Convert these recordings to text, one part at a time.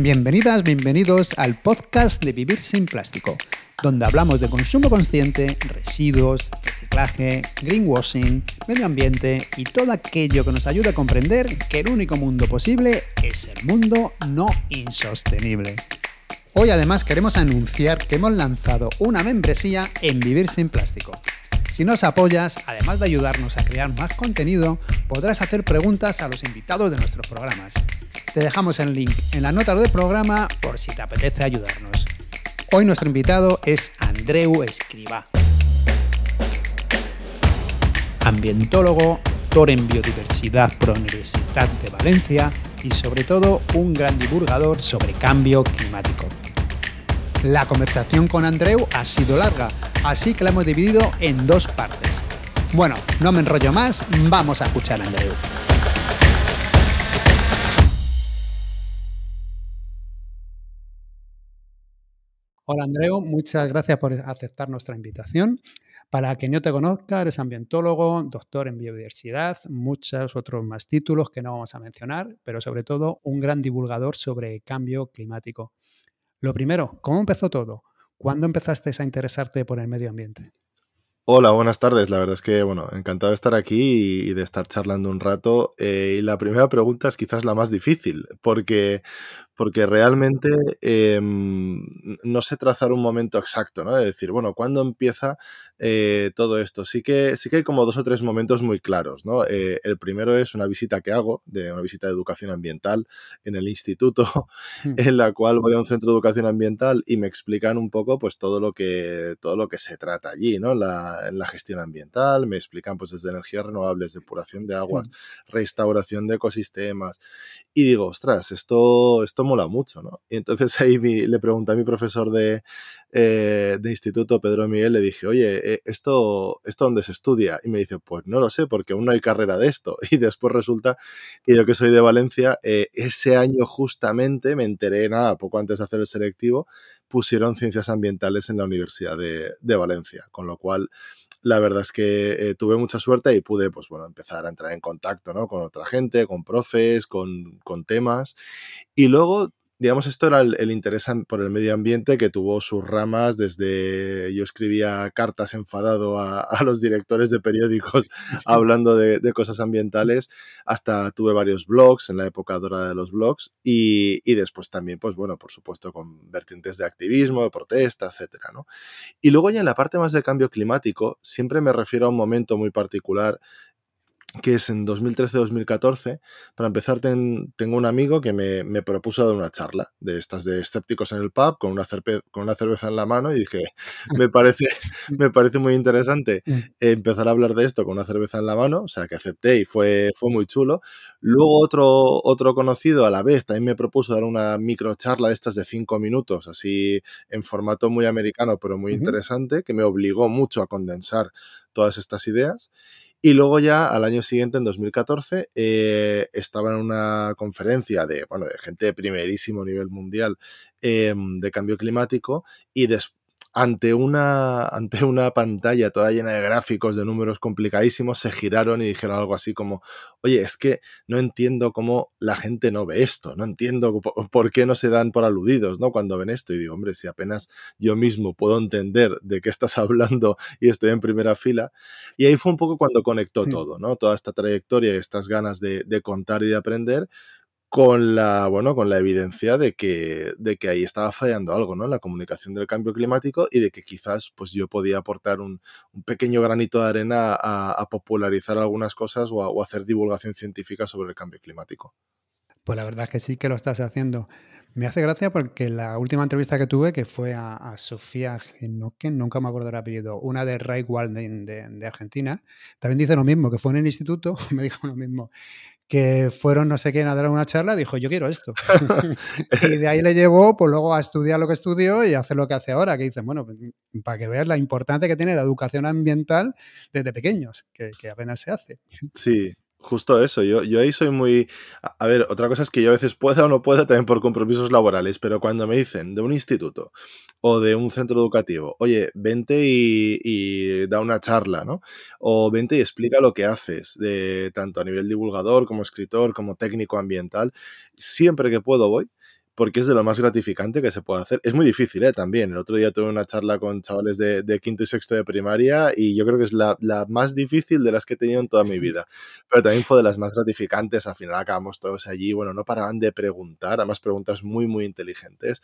Bienvenidas, bienvenidos al podcast de Vivir sin Plástico, donde hablamos de consumo consciente, residuos, reciclaje, greenwashing, medio ambiente y todo aquello que nos ayude a comprender que el único mundo posible es el mundo no insostenible. Hoy además queremos anunciar que hemos lanzado una membresía en Vivir sin Plástico. Si nos apoyas, además de ayudarnos a crear más contenido, podrás hacer preguntas a los invitados de nuestros programas. Te dejamos el link en la nota del programa por si te apetece ayudarnos. Hoy nuestro invitado es Andreu Escriba. Ambientólogo, doctor en biodiversidad por la Universidad de Valencia y sobre todo un gran divulgador sobre cambio climático. La conversación con Andreu ha sido larga, así que la hemos dividido en dos partes. Bueno, no me enrollo más, vamos a escuchar a Andreu. Hola Andreu, muchas gracias por aceptar nuestra invitación. Para quien no te conozca, eres ambientólogo, doctor en biodiversidad, muchos otros más títulos que no vamos a mencionar, pero sobre todo un gran divulgador sobre cambio climático. Lo primero, ¿cómo empezó todo? ¿Cuándo empezaste a interesarte por el medio ambiente? Hola, buenas tardes. La verdad es que, bueno, encantado de estar aquí y de estar charlando un rato. Eh, y la primera pregunta es quizás la más difícil, porque, porque realmente em, no sé trazar un momento exacto, ¿no? De decir, bueno, ¿cuándo empieza eh, todo esto? Sí que, sí que hay como dos o tres momentos muy claros, ¿no? Eh, el primero es una visita que hago, de una visita de educación ambiental en el instituto, hmm. en la cual voy a un centro de educación ambiental y me explican un poco, pues, todo lo que, todo lo que se trata allí, ¿no? La, en la gestión ambiental, me explican, pues, desde energías renovables, depuración de aguas, hmm. restauración de ecosistemas. Y digo, ostras, esto, esto mola mucho, ¿no? Y entonces ahí le pregunté a mi profesor de, eh, de instituto, Pedro Miguel, le dije, oye, eh, ¿esto, ¿esto dónde se estudia? Y me dice, pues no lo sé, porque aún no hay carrera de esto. Y después resulta que yo que soy de Valencia, eh, ese año justamente me enteré, nada, poco antes de hacer el selectivo, pusieron ciencias ambientales en la Universidad de, de Valencia, con lo cual la verdad es que tuve mucha suerte y pude, pues bueno, empezar a entrar en contacto, ¿no? Con otra gente, con profes, con, con temas. Y luego digamos, esto era el, interés por el medio ambiente que tuvo sus ramas desde yo escribía cartas enfadado a, los directores de periódicos hablando de, cosas ambientales, hasta tuve varios blogs en la época dorada de los blogs y, y, después también, pues bueno, por supuesto con vertientes de activismo, de protesta, etcétera, ¿no? Y luego ya en la parte más de cambio climático, siempre me refiero a un momento muy particular que es en 2013-2014. Para empezar, tengo un amigo que me, propuso dar una charla de estas de escépticos en el pub con una, con una cerveza en la mano y dije, me parece, me parece muy interesante mm. empezar a hablar de esto con una cerveza en la mano, o sea que acepté y fue, fue muy chulo. Luego otro, otro conocido a la vez también me propuso dar una micro charla de estas de cinco minutos, así en formato muy americano, pero muy interesante, que me obligó mucho a condensar todas estas ideas. Y luego ya al año siguiente, en 2014, eh, estaba en una conferencia de, bueno, de gente de primerísimo nivel mundial em, de cambio climático y después ante una, ante una pantalla toda llena de gráficos, de números complicadísimos, se giraron y dijeron algo así como, oye, es que no entiendo cómo la gente no ve esto, no entiendo por qué no se dan por aludidos, ¿no? Cuando ven esto y digo, hombre, si apenas yo mismo puedo entender de qué estás hablando y estoy en primera fila. Y ahí fue un poco cuando conectó todo, ¿no? Toda esta trayectoria y estas ganas de, de contar y de aprender con la, bueno, con la evidencia de que, de que ahí estaba fallando algo, ¿no? La comunicación del cambio climático y de que quizás pues yo podía aportar un, pequeño granito de arena a, popularizar algunas cosas o, hacer divulgación científica sobre el cambio climático. Pues la verdad es que sí que lo estás haciendo. Me hace gracia porque la última entrevista que tuve, que fue a, Sofía Genoque, nunca me acuerdo el apellido, una de Ray Walding de, de, Argentina, también dice lo mismo, que fue en el instituto, me dijo lo mismo, que fueron no sé quién a dar una charla, dijo, yo quiero esto. y de ahí le llevó, pues luego a estudiar lo que estudió y hacer lo que hace ahora, que dicen, bueno, pues, para que veas la importancia que tiene la educación ambiental desde pequeños, que, que apenas se hace. Sí, Justo eso, yo, yo ahí soy muy... A ver, otra cosa es que yo a veces pueda o no pueda también por compromisos laborales, pero cuando me dicen de un instituto o de un centro educativo, oye, vente y, da una charla, ¿no? O vente y explica lo que haces, de, tanto a nivel divulgador como escritor, como técnico ambiental, siempre que puedo voy porque es de lo más gratificante que se puede hacer. Es muy difícil, ¿eh? También. El otro día tuve una charla con chavales de, quinto y sexto de primaria y yo creo que es la, la, más difícil de las que he tenido en toda mi vida. Pero también fue de las más gratificantes. Al final acabamos todos allí. Bueno, no paraban de preguntar, además preguntas muy, muy inteligentes.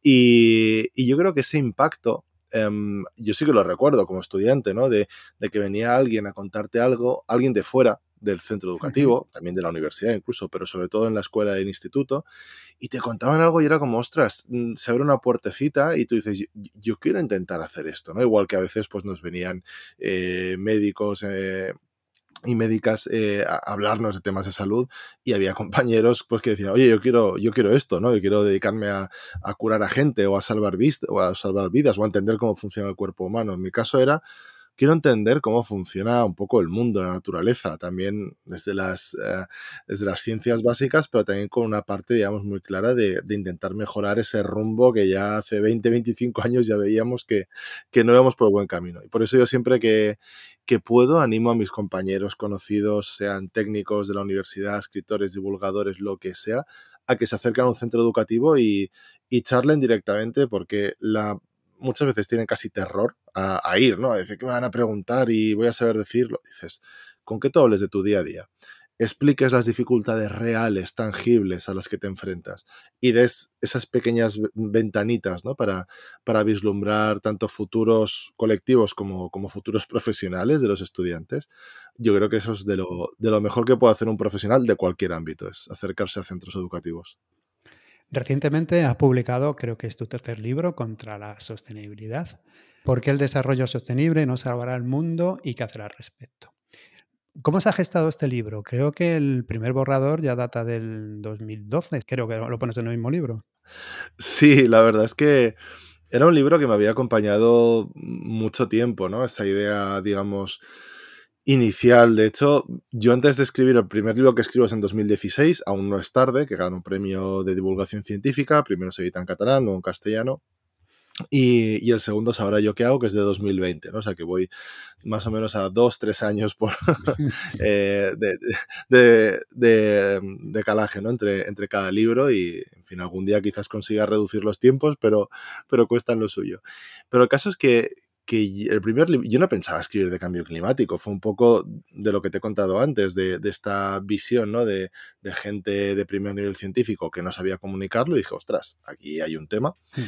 Y, y yo creo que ese impacto Em, yo sí que lo recuerdo como estudiante, ¿no? De, que venía alguien a contarte algo, alguien de fuera del centro educativo, también de la universidad incluso, pero sobre todo en la escuela del instituto, y te contaban algo y era como, ostras, mm, se abre una puertecita y tú dices, yo, quiero intentar hacer esto, ¿no? Igual que a veces pues nos venían eh, médicos, eh, y médicas eh, a hablarnos de temas de salud y había compañeros pues que decían, oye, yo quiero, yo quiero esto, ¿no? Yo quiero dedicarme a, curar a gente o a salvar o a salvar vidas o a entender cómo funciona el cuerpo humano. En mi caso era quiero entender cómo funciona un poco el mundo, la naturaleza, también desde las, eh, desde las ciencias básicas, pero también con una parte, digamos, muy clara de, intentar mejorar ese rumbo que ya hace 20, 25 años ya veíamos que, que no íbamos por el buen camino. Y por eso yo siempre que, que puedo animo a mis compañeros conocidos, sean técnicos de la universidad, escritores, divulgadores, lo que sea, a que se acerquen a un centro educativo y, y charlen directamente porque la muchas veces tienen casi terror a, ir, ¿no? A decir que me van a preguntar y voy a saber decirlo. Dices, ¿con qué tú hables de tu día a día? Expliques las dificultades reales, tangibles a las que te enfrentas y des esas pequeñas ventanitas, ¿no? Para, para vislumbrar tanto futuros colectivos como, como futuros profesionales de los estudiantes. Yo creo que eso es de lo, de lo mejor que puede hacer un profesional de cualquier ámbito, es acercarse a centros educativos. Recientemente has publicado, creo que es tu tercer libro, contra la sostenibilidad. ¿Por qué el desarrollo sostenible no salvará el mundo y qué hacer al respecto? ¿Cómo se ha gestado este libro? Creo que el primer borrador ya data del 2012, creo que lo pones en el mismo libro. Sí, la verdad es que era un libro que me había acompañado mucho tiempo, ¿no? Esa idea, digamos, inicial. De hecho, yo antes de escribir el primer libro que escribo es en 2016, aún no es tarde, que gana un premio de divulgación científica. Primero se edita en catalán, luego en castellano. Y, el segundo es Ahora yo qué hago, que es de 2020, ¿no? O sea que voy más o menos a dos, tres años por, eh, de, de, calaje, ¿no? Entre, entre cada libro y, en fin, algún día quizás consiga reducir los tiempos, pero, pero cuestan lo suyo. Pero el caso es que, que el primer yo no pensaba escribir de cambio climático, fue un poco de lo que te he contado antes, de, esta visión ¿no? de, gente de primer nivel científico que no sabía comunicarlo y dije, ostras, aquí hay un tema. Hmm.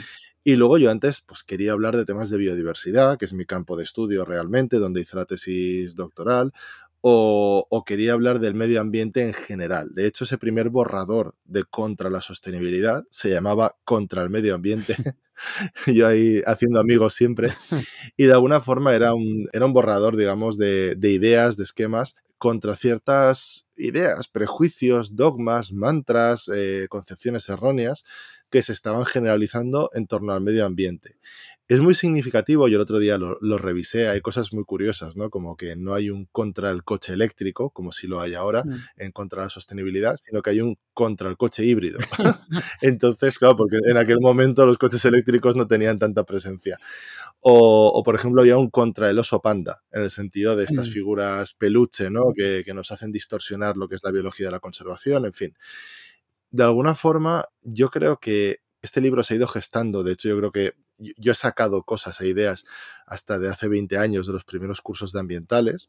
Y luego yo antes pues quería hablar de temas de biodiversidad, que es mi campo de estudio realmente, donde hice la tesis doctoral, o, quería hablar del medio ambiente en general. De hecho, ese primer borrador de contra la sostenibilidad se llamaba Contra el medio ambiente. Yo ahí haciendo amigos siempre. Y de alguna forma era un, era un borrador, digamos, de, ideas, de esquemas contra ciertas ideas, prejuicios, dogmas, mantras, eh, concepciones erróneas que se estaban generalizando en torno al medio ambiente es muy significativo, yo el otro día lo, revisé, hay cosas muy curiosas, ¿no? Como que no hay un contra el coche eléctrico, como si lo hay ahora, mm. en contra de la sostenibilidad, sino que hay un contra el coche híbrido. Entonces, claro, porque en aquel momento los coches eléctricos no tenían tanta presencia. O, por ejemplo, había un contra el oso panda, en el sentido de estas mm. figuras peluche, ¿no? Que, que nos hacen distorsionar lo que es la biología de la conservación, en fin. De alguna forma, yo creo que este libro se ha ido gestando. De hecho, yo creo que yo he sacado cosas e ideas hasta de hace 20 años de los primeros cursos de ambientales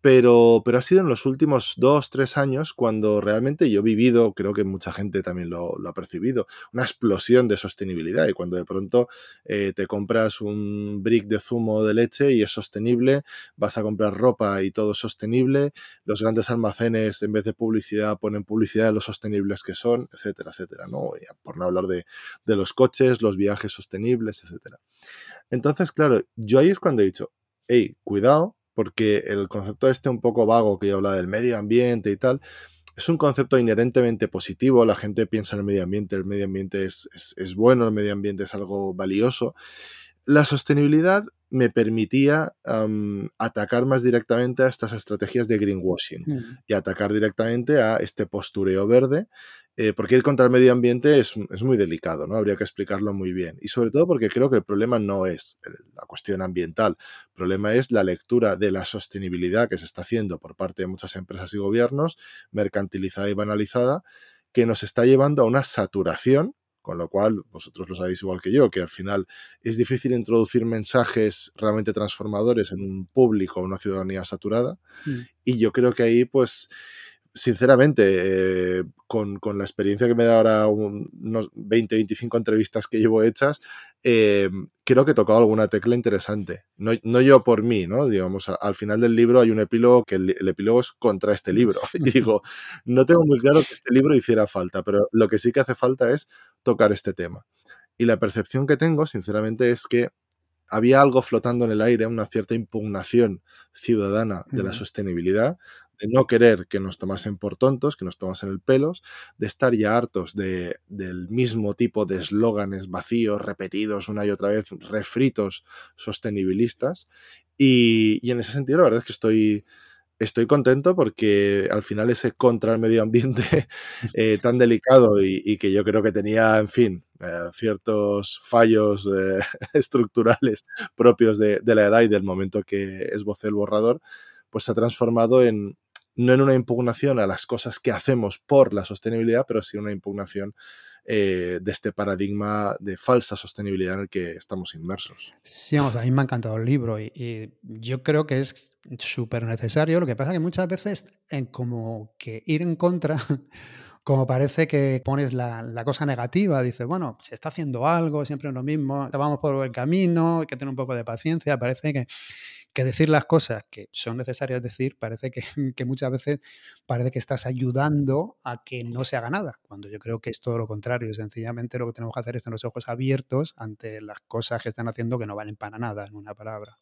pero, pero ha sido en los últimos dos, tres años cuando realmente yo he vivido, creo que mucha gente también lo, ha percibido, una explosión de sostenibilidad. Y cuando de pronto eh, te compras un brick de zumo de leche y es sostenible, vas a comprar ropa y todo es sostenible, los grandes almacenes en vez de publicidad ponen publicidad de los sostenibles que son, etcétera, etcétera. ¿no? por no hablar de, de los coches, los viajes sostenibles, etcétera. Entonces, claro, yo ahí es cuando he dicho, hey, cuidado, porque el concepto este un poco vago que yo habla del medio ambiente y tal, es un concepto inherentemente positivo, la gente piensa en el medio ambiente, el medio ambiente es, bueno, el medio ambiente es algo valioso. La sostenibilidad me permitía atacar más directamente a estas estrategias de greenwashing mm. y atacar directamente a este postureo verde eh, porque ir contra el medio ambiente es, muy delicado, ¿no? Habría que explicarlo muy bien. Y sobre todo porque creo que el problema no es la cuestión ambiental, el problema es la lectura de la sostenibilidad que se está haciendo por parte de muchas empresas y gobiernos, mercantilizada y banalizada, que nos está llevando a una saturación con lo cual vosotros lo sabéis igual que yo, que al final es difícil introducir mensajes realmente transformadores en un público, una ciudadanía saturada, mm. y yo creo que ahí pues sinceramente, eh, con, la experiencia que me da ahora unos 20, 25 entrevistas que llevo hechas, eh, creo que he tocado alguna tecla interesante. No, yo por mí, ¿no? Digamos, al final del libro hay un epílogo que el, epílogo es contra este libro. Y digo, no tengo muy claro que este libro hiciera falta, pero lo que sí que hace falta es tocar este tema. Y la percepción que tengo, sinceramente, es que había algo flotando en el aire, una cierta impugnación ciudadana de la sostenibilidad, de no querer que nos tomasen por tontos, que nos tomasen el pelos, de estar ya hartos de, del mismo tipo de eslóganes vacíos, repetidos una y otra vez, refritos sostenibilistas. Y, y en ese sentido, la verdad es que estoy, estoy contento porque al final ese contra el medio ambiente eh, tan delicado y, que yo creo que tenía, en fin, eh, ciertos fallos eh, estructurales propios de, de, la edad y del momento que esbocé el borrador, pues se ha transformado en, no en una impugnación a las cosas que hacemos por la sostenibilidad, pero sí una impugnación eh, de este paradigma de falsa sostenibilidad en el que estamos inmersos. Sí, a mí me ha encantado el libro y, yo creo que es súper necesario. Lo que pasa es que muchas veces en como que ir en contra como parece que pones la, cosa negativa, dices, bueno, se está haciendo algo, siempre es lo mismo, vamos por el camino, hay que tener un poco de paciencia, parece que, que decir las cosas que son necesarias decir, parece que, muchas veces parece que estás ayudando a que no se haga nada, cuando yo creo que es todo lo contrario. Sencillamente lo que tenemos que hacer es tener los ojos abiertos ante las cosas que están haciendo que no valen para nada, en una palabra.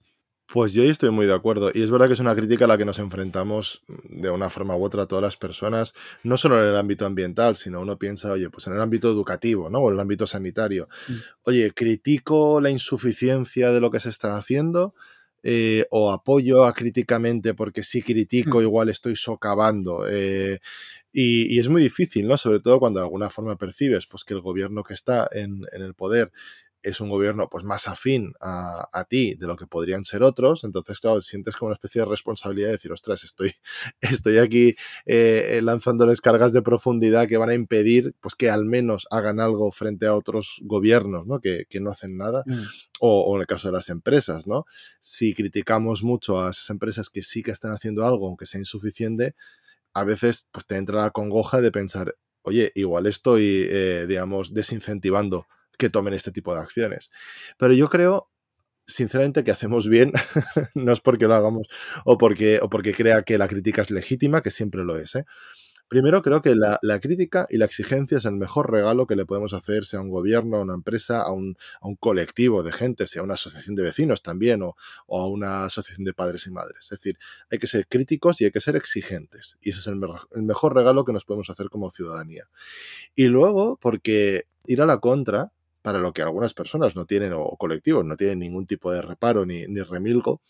Pues yo estoy muy de acuerdo. Y es verdad que es una crítica a la que nos enfrentamos de una forma u otra a todas las personas, no solo en el ámbito ambiental, sino uno piensa, oye, pues en el ámbito educativo, ¿no? O en el ámbito sanitario. Mm. Oye, critico la insuficiencia de lo que se está haciendo, eh, o apoyo a críticamente porque si critico mm. igual estoy socavando. Eh, y, es muy difícil, ¿no? Sobre todo cuando de alguna forma percibes pues, que el gobierno que está en, en el poder es un gobierno pues más afín a, ti de lo que podrían ser otros, entonces claro, sientes como una especie de responsabilidad de decir, ostras, estoy, estoy aquí eh, lanzándoles cargas de profundidad que van a impedir pues que al menos hagan algo frente a otros gobiernos, ¿no? Que, no hacen nada, mm. o, en el caso de las empresas, ¿no? Si criticamos mucho a esas empresas que sí que están haciendo algo, aunque sea insuficiente, a veces pues te entra la congoja de pensar, oye, igual estoy, eh, digamos, desincentivando que tomen este tipo de acciones. Pero yo creo, sinceramente, que hacemos bien, no es porque lo hagamos o porque, o porque crea que la crítica es legítima, que siempre lo es. ¿eh? Primero, creo que la, crítica y la exigencia es el mejor regalo que le podemos hacer, sea a un gobierno, a una empresa, a un, colectivo de gente, sea una asociación de vecinos también, o, a una asociación de padres y madres. Es decir, hay que ser críticos y hay que ser exigentes. Y ese es el mejor regalo que nos podemos hacer como ciudadanía. Y luego, porque ir a la contra para lo que algunas personas no tienen, o colectivos, no tienen ningún tipo de reparo ni, remilgo,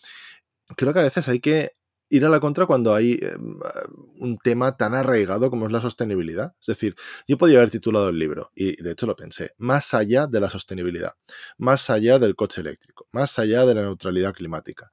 creo que a veces hay que ir a la contra cuando hay em, un tema tan arraigado como es la sostenibilidad. Es decir, yo podía haber titulado el libro, y de hecho lo pensé, más allá de la sostenibilidad, más allá del coche eléctrico, más allá de la neutralidad climática.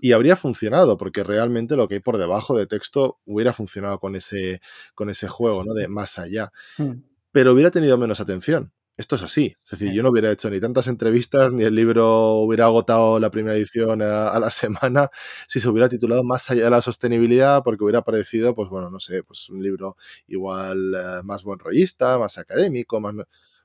Y habría funcionado, porque realmente lo que hay por debajo de texto hubiera funcionado con ese, con ese juego, ¿no? De más allá. Hmm. Pero hubiera tenido menos atención esto es así. Es decir, yo no hubiera hecho ni tantas entrevistas, ni el libro hubiera agotado la primera edición a, la semana si se hubiera titulado Más allá de la sostenibilidad, porque hubiera parecido, pues bueno, no sé, pues un libro igual eh, más buen rollista, más académico, más...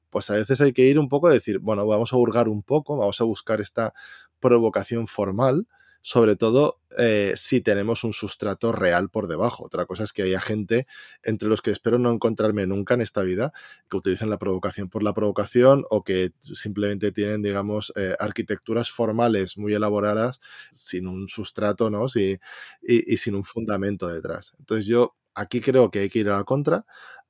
Pues a veces hay que ir un poco a decir, bueno, vamos a hurgar un poco, vamos a buscar esta provocación formal sobre todo eh, si tenemos un sustrato real por debajo. Otra cosa es que haya gente, entre los que espero no encontrarme nunca en esta vida, que utilicen la provocación por la provocación o que simplemente tienen, digamos, eh, arquitecturas formales muy elaboradas sin un sustrato, ¿no? y, y sin un fundamento detrás. Entonces yo aquí creo que hay que ir a la contra,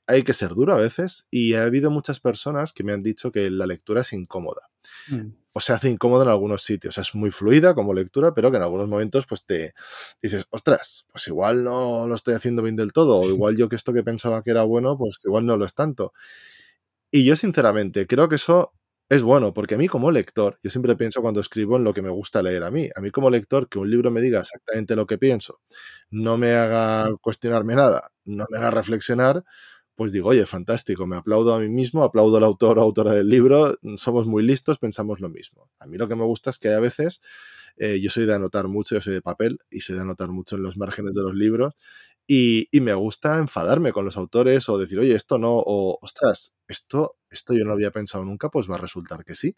hay que ser duro a veces y ha habido muchas personas que me han dicho que la lectura es incómoda. Mm. O se hace incómoda en algunos sitios. Es muy fluida como lectura, pero que en algunos momentos pues te dices, ostras, pues igual no lo estoy haciendo bien del todo, o igual yo que esto que pensaba que era bueno, pues igual no lo es tanto. Y yo sinceramente creo que eso es bueno, porque a mí como lector, yo siempre pienso cuando escribo en lo que me gusta leer a mí. A mí como lector, que un libro me diga exactamente lo que pienso, no me haga cuestionarme nada, no me haga reflexionar, pues digo, oye, fantástico, me aplaudo a mí mismo, aplaudo al autor o autora del libro, somos muy listos, pensamos lo mismo. A mí lo que me gusta es que a veces eh, yo soy de anotar mucho, yo soy de papel y soy de anotar mucho en los márgenes de los libros y, me gusta enfadarme con los autores o decir, oye, esto no, o ostras, esto, esto yo no lo había pensado nunca, pues va a resultar que sí.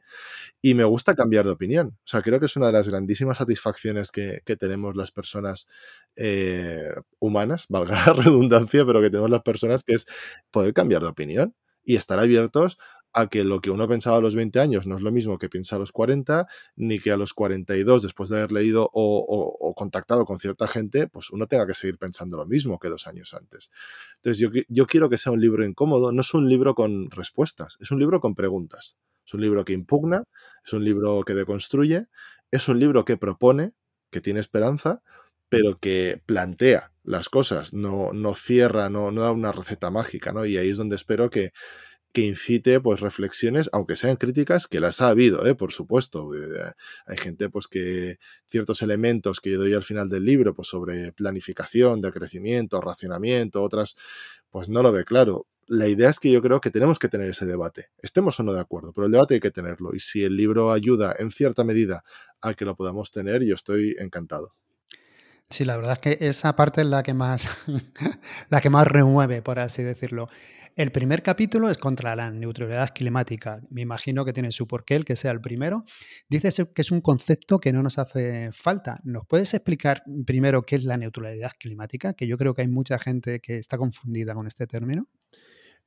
Y me gusta cambiar de opinión. O sea, creo que es una de las grandísimas satisfacciones que, tenemos las personas eh, humanas, valga la redundancia, pero que tenemos las personas, que es poder cambiar de opinión y estar abiertos a que lo que uno pensaba a los 20 años no es lo mismo que piensa a los 40, ni que a los 42, después de haber leído o, contactado con cierta gente, pues uno tenga que seguir pensando lo mismo que dos años antes. Entonces yo, yo quiero que sea un libro incómodo, no es un libro con respuestas, es un libro con preguntas. Es un libro que impugna, es un libro que deconstruye, es un libro que propone, que tiene esperanza, pero que plantea las cosas, no, no cierra, no, no da una receta mágica, ¿no? Y ahí es donde espero que, que incite pues reflexiones, aunque sean críticas, que las ha habido, ¿eh? por supuesto. Eh, hay gente pues que ciertos elementos que yo doy al final del libro, pues sobre planificación, de crecimiento, racionamiento, otras, pues no lo ve claro. La idea es que yo creo que tenemos que tener ese debate, estemos o no de acuerdo, pero el debate hay que tenerlo. Y si el libro ayuda en cierta medida a que lo podamos tener, yo estoy encantado. Sí, la verdad es que esa parte es la que más, la que más remueve, por así decirlo. El primer capítulo es contra la neutralidad climática. Me imagino que tiene su porqué el que sea el primero. Dices que es un concepto que no nos hace falta. ¿Nos puedes explicar primero qué es la neutralidad climática? Que yo creo que hay mucha gente que está confundida con este término.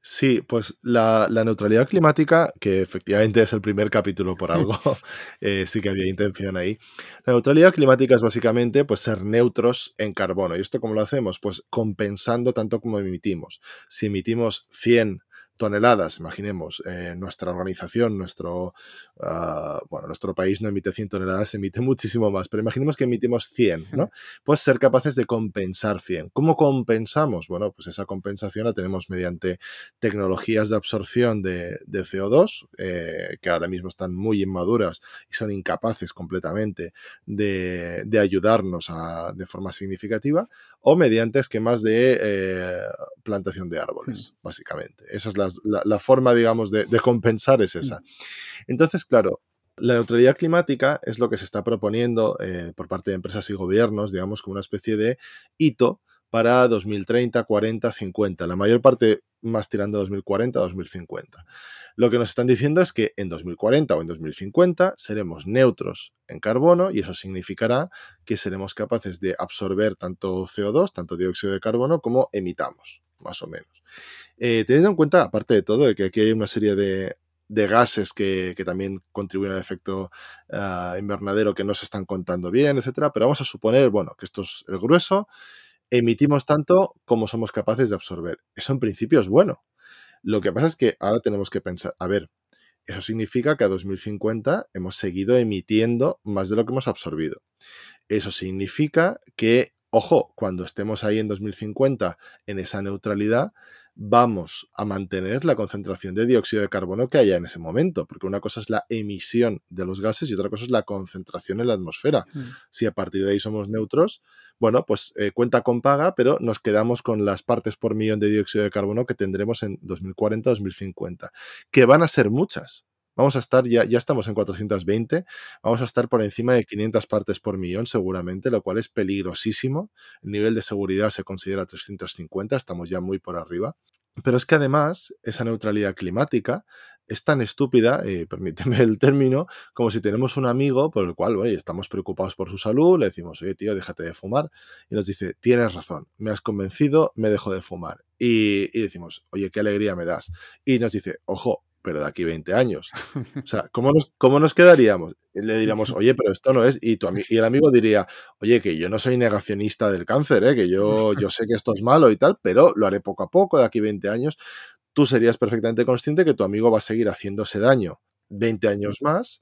Sí, pues la, neutralidad climática, que efectivamente es el primer capítulo por algo, eh, sí que había intención ahí. La neutralidad climática es básicamente pues, ser neutros en carbono. ¿Y esto cómo lo hacemos? Pues compensando tanto como emitimos. Si emitimos 100 toneladas, imaginemos, eh, nuestra organización, nuestro, ah, bueno, nuestro país no emite 100 toneladas, emite muchísimo más, pero imaginemos que emitimos 100, ¿no? Pues ser capaces de compensar 100. ¿Cómo compensamos? Bueno, pues esa compensación la tenemos mediante tecnologías de absorción de, CO2, eh, que ahora mismo están muy inmaduras y son incapaces completamente de, ayudarnos de forma significativa, o mediante esquemas de eh, plantación de árboles, básicamente. Esa es la, forma, digamos, de, compensar es esa. Entonces, claro, la neutralidad climática es lo que se está proponiendo eh, por parte de empresas y gobiernos, digamos, como una especie de hito para 2030, 40, 50. La mayor parte más tirando a 2040, 2050. Lo que nos están diciendo es que en 2040 o en 2050 seremos neutros en carbono y eso significará que seremos capaces de absorber tanto CO2, tanto dióxido de carbono, como emitamos, más o menos. Eh, teniendo en cuenta, aparte de todo, que aquí hay una serie de, gases que, también contribuyen al efecto ah, invernadero que no se están contando bien, etcétera, pero vamos a suponer, bueno, que esto es el grueso emitimos tanto como somos capaces de absorber. Eso en principio es bueno. Lo que pasa es que ahora tenemos que pensar, a ver, eso significa que a 2050 hemos seguido emitiendo más de lo que hemos absorbido. Eso significa que, ojo, cuando estemos ahí en 2050 en esa neutralidad, vamos a mantener la concentración de dióxido de carbono que haya en ese momento, porque una cosa es la emisión de los gases y otra cosa es la concentración en la atmósfera. Mm. Si a partir de ahí somos neutros, bueno, pues eh, cuenta con paga, pero nos quedamos con las partes por millón de dióxido de carbono que tendremos en 2040-2050, que van a ser muchas. Vamos a estar, ya, ya estamos en 420, vamos a estar por encima de 500 partes por millón seguramente, lo cual es peligrosísimo. El nivel de seguridad se considera 350, estamos ya muy por arriba. Pero es que además esa neutralidad climática es tan estúpida, eh, permíteme el término, como si tenemos un amigo por el cual oye, estamos preocupados por su salud, le decimos, oye tío, déjate de fumar, y nos dice, tienes razón, me has convencido, me dejo de fumar. Y, y decimos, oye, qué alegría me das. Y nos dice, ojo, pero de aquí 20 años. O sea, ¿cómo nos, cómo nos quedaríamos? le diríamos, oye, pero esto no es. Y, tu, y el amigo diría, oye, que yo no soy negacionista del cáncer, ¿eh? que yo, yo sé que esto es malo y tal, pero lo haré poco a poco, de aquí 20 años. Tú serías perfectamente consciente que tu amigo va a seguir haciéndose daño 20 años más.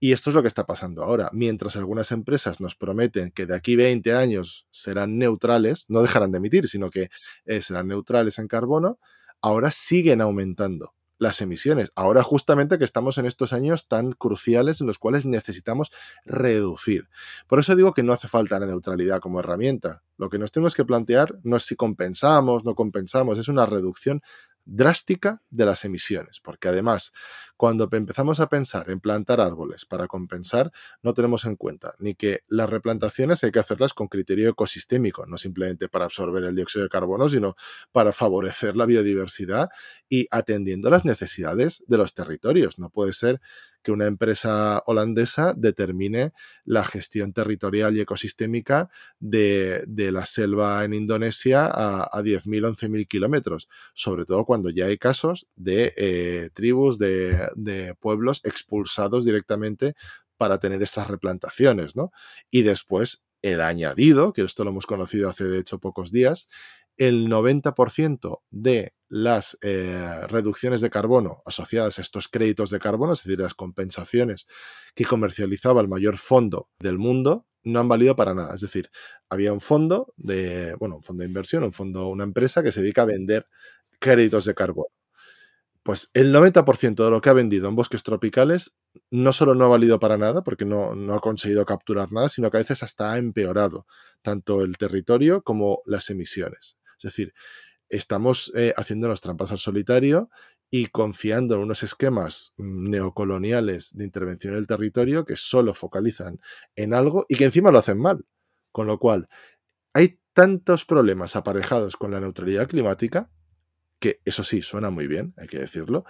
Y esto es lo que está pasando ahora. Mientras algunas empresas nos prometen que de aquí 20 años serán neutrales, no dejarán de emitir, sino que eh, serán neutrales en carbono, ahora siguen aumentando las emisiones. Ahora justamente que estamos en estos años tan cruciales en los cuales necesitamos reducir. Por eso digo que no hace falta la neutralidad como herramienta. Lo que nos tenemos que plantear no es si compensamos, no compensamos, es una reducción drástica de las emisiones, porque además, cuando empezamos a pensar en plantar árboles para compensar, no tenemos en cuenta ni que las replantaciones hay que hacerlas con criterio ecosistémico, no simplemente para absorber el dióxido de carbono, sino para favorecer la biodiversidad y atendiendo las necesidades de los territorios. No puede ser que una empresa holandesa determine la gestión territorial y ecosistémica de, la selva en Indonesia a, a 10.000, 11.000 kilómetros, sobre todo cuando ya hay casos de eh, tribus, de, de pueblos expulsados directamente para tener estas replantaciones, ¿no? Y después el añadido, que esto lo hemos conocido hace de hecho pocos días, el 90% de las eh, reducciones de carbono asociadas a estos créditos de carbono, es decir, las compensaciones que comercializaba el mayor fondo del mundo, no han valido para nada. Es decir, había un fondo de, bueno, un fondo de inversión, un fondo, una empresa que se dedica a vender créditos de carbono. Pues el 90% de lo que ha vendido en bosques tropicales no solo no ha valido para nada, porque no, no, ha conseguido capturar nada, sino que a veces hasta ha empeorado tanto el territorio como las emisiones. Es decir, estamos eh, haciéndonos trampas al solitario y confiando en unos esquemas neocoloniales de intervención en el territorio que solo focalizan en algo y que encima lo hacen mal. Con lo cual, hay tantos problemas aparejados con la neutralidad climática, que eso sí, suena muy bien, hay que decirlo,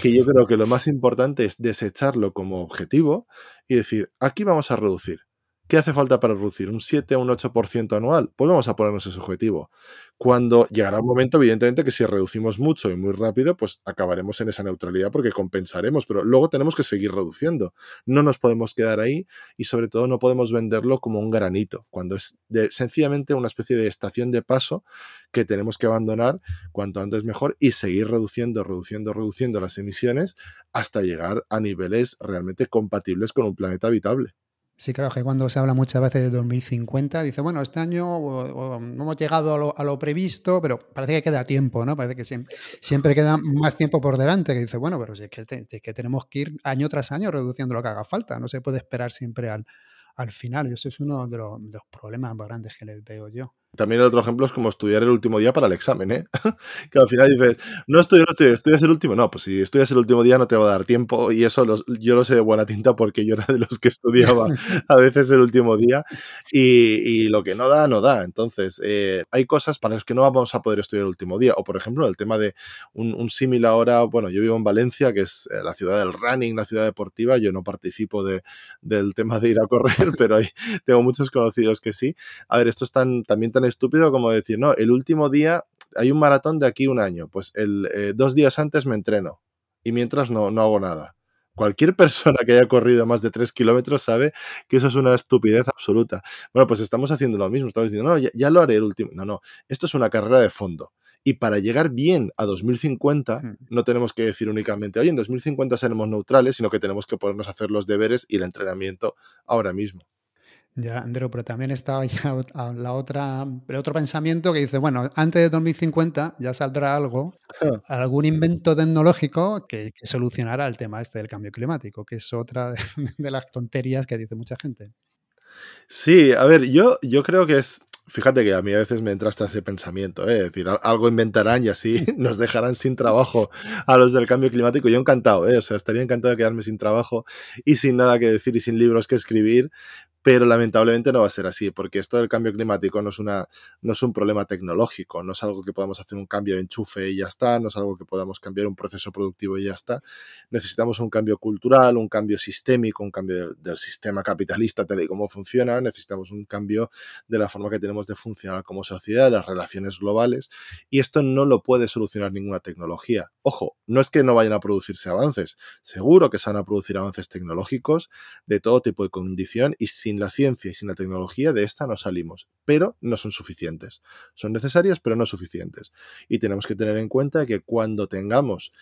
que yo creo que lo más importante es desecharlo como objetivo y decir, aquí vamos a reducir. ¿Qué hace falta para reducir? ¿Un 7 o un 8% anual? Pues vamos a ponernos ese objetivo. Cuando llegará un momento, evidentemente, que si reducimos mucho y muy rápido, pues acabaremos en esa neutralidad porque compensaremos, pero luego tenemos que seguir reduciendo. No nos podemos quedar ahí y sobre todo no podemos venderlo como un granito, cuando es sencillamente una especie de estación de paso que tenemos que abandonar cuanto antes mejor y seguir reduciendo, reduciendo, reduciendo las emisiones hasta llegar a niveles realmente compatibles con un planeta habitable. Sí, claro, que cuando se habla muchas veces de 2050, dice, bueno, este año no hemos llegado a lo, previsto, pero parece que queda tiempo, ¿no? Parece que siempre, siempre, queda más tiempo por delante, que dice, bueno, pero es que, que tenemos que ir año tras año reduciendo lo que haga falta, no se puede esperar siempre al, al final. Y eso es uno de los, de los problemas más grandes que les veo yo. También otro ejemplo es como estudiar el último día para el examen, ¿eh? que al final dices, no estudio, no estudio, estudias el último. No, pues si estudias el último día no te va a dar tiempo y eso yo lo sé de buena tinta porque yo era de los que estudiaba a veces el último día y, lo que no da, no da. Entonces, eh, hay cosas para las que no vamos a poder estudiar el último día. O, por ejemplo, el tema de un, un símil ahora, bueno, yo vivo en Valencia, que es eh, la ciudad del running, la ciudad deportiva. Yo no participo de, del tema de ir a correr, pero hay, tengo muchos conocidos que sí. A ver, esto es tan, también tan estúpido como decir, no, el último día hay un maratón de aquí un año, pues el, eh, dos días antes me entreno y mientras no, no hago nada. Cualquier persona que haya corrido más de tres kilómetros sabe que eso es una estupidez absoluta. Bueno, pues estamos haciendo lo mismo. Estamos diciendo, no, ya, lo haré el último. No, no, esto es una carrera de fondo. Y para llegar bien a 2050, hmm. no tenemos que decir únicamente, oye, en 2050 seremos neutrales, sino que tenemos que ponernos a hacer los deberes y el entrenamiento ahora mismo. Ya, Andreu, pero también está ya la otra, el otro pensamiento que dice, bueno, antes de 2050 ya saldrá algo, algún invento tecnológico que, solucionará el tema este del cambio climático, que es otra de, las tonterías que dice mucha gente. Sí, a ver, yo, yo creo que es, fíjate que a mí a veces me entra hasta ese pensamiento, ¿eh? es decir, algo inventarán y así nos dejarán sin trabajo a los del cambio climático. Yo encantado, ¿eh? o sea, estaría encantado de quedarme sin trabajo y sin nada que decir y sin libros que escribir, pero lamentablemente no va a ser así, porque esto del cambio climático no es, una, no es un problema tecnológico, no es algo que podamos hacer un cambio de enchufe y ya está, no es algo que podamos cambiar un proceso productivo y ya está. Necesitamos un cambio cultural, un cambio sistémico, un cambio del, sistema capitalista, tal y como funciona, necesitamos un cambio de la forma que tenemos de funcionar como sociedad, las relaciones globales, y esto no lo puede solucionar ninguna tecnología. Ojo, no es que no vayan a producirse avances, seguro que se van a producir avances tecnológicos de todo tipo de condición y sin la ciencia y sin la tecnología de esta no salimos, pero no son suficientes. Son necesarias, pero no suficientes. Y tenemos que tener en cuenta que cuando tengamos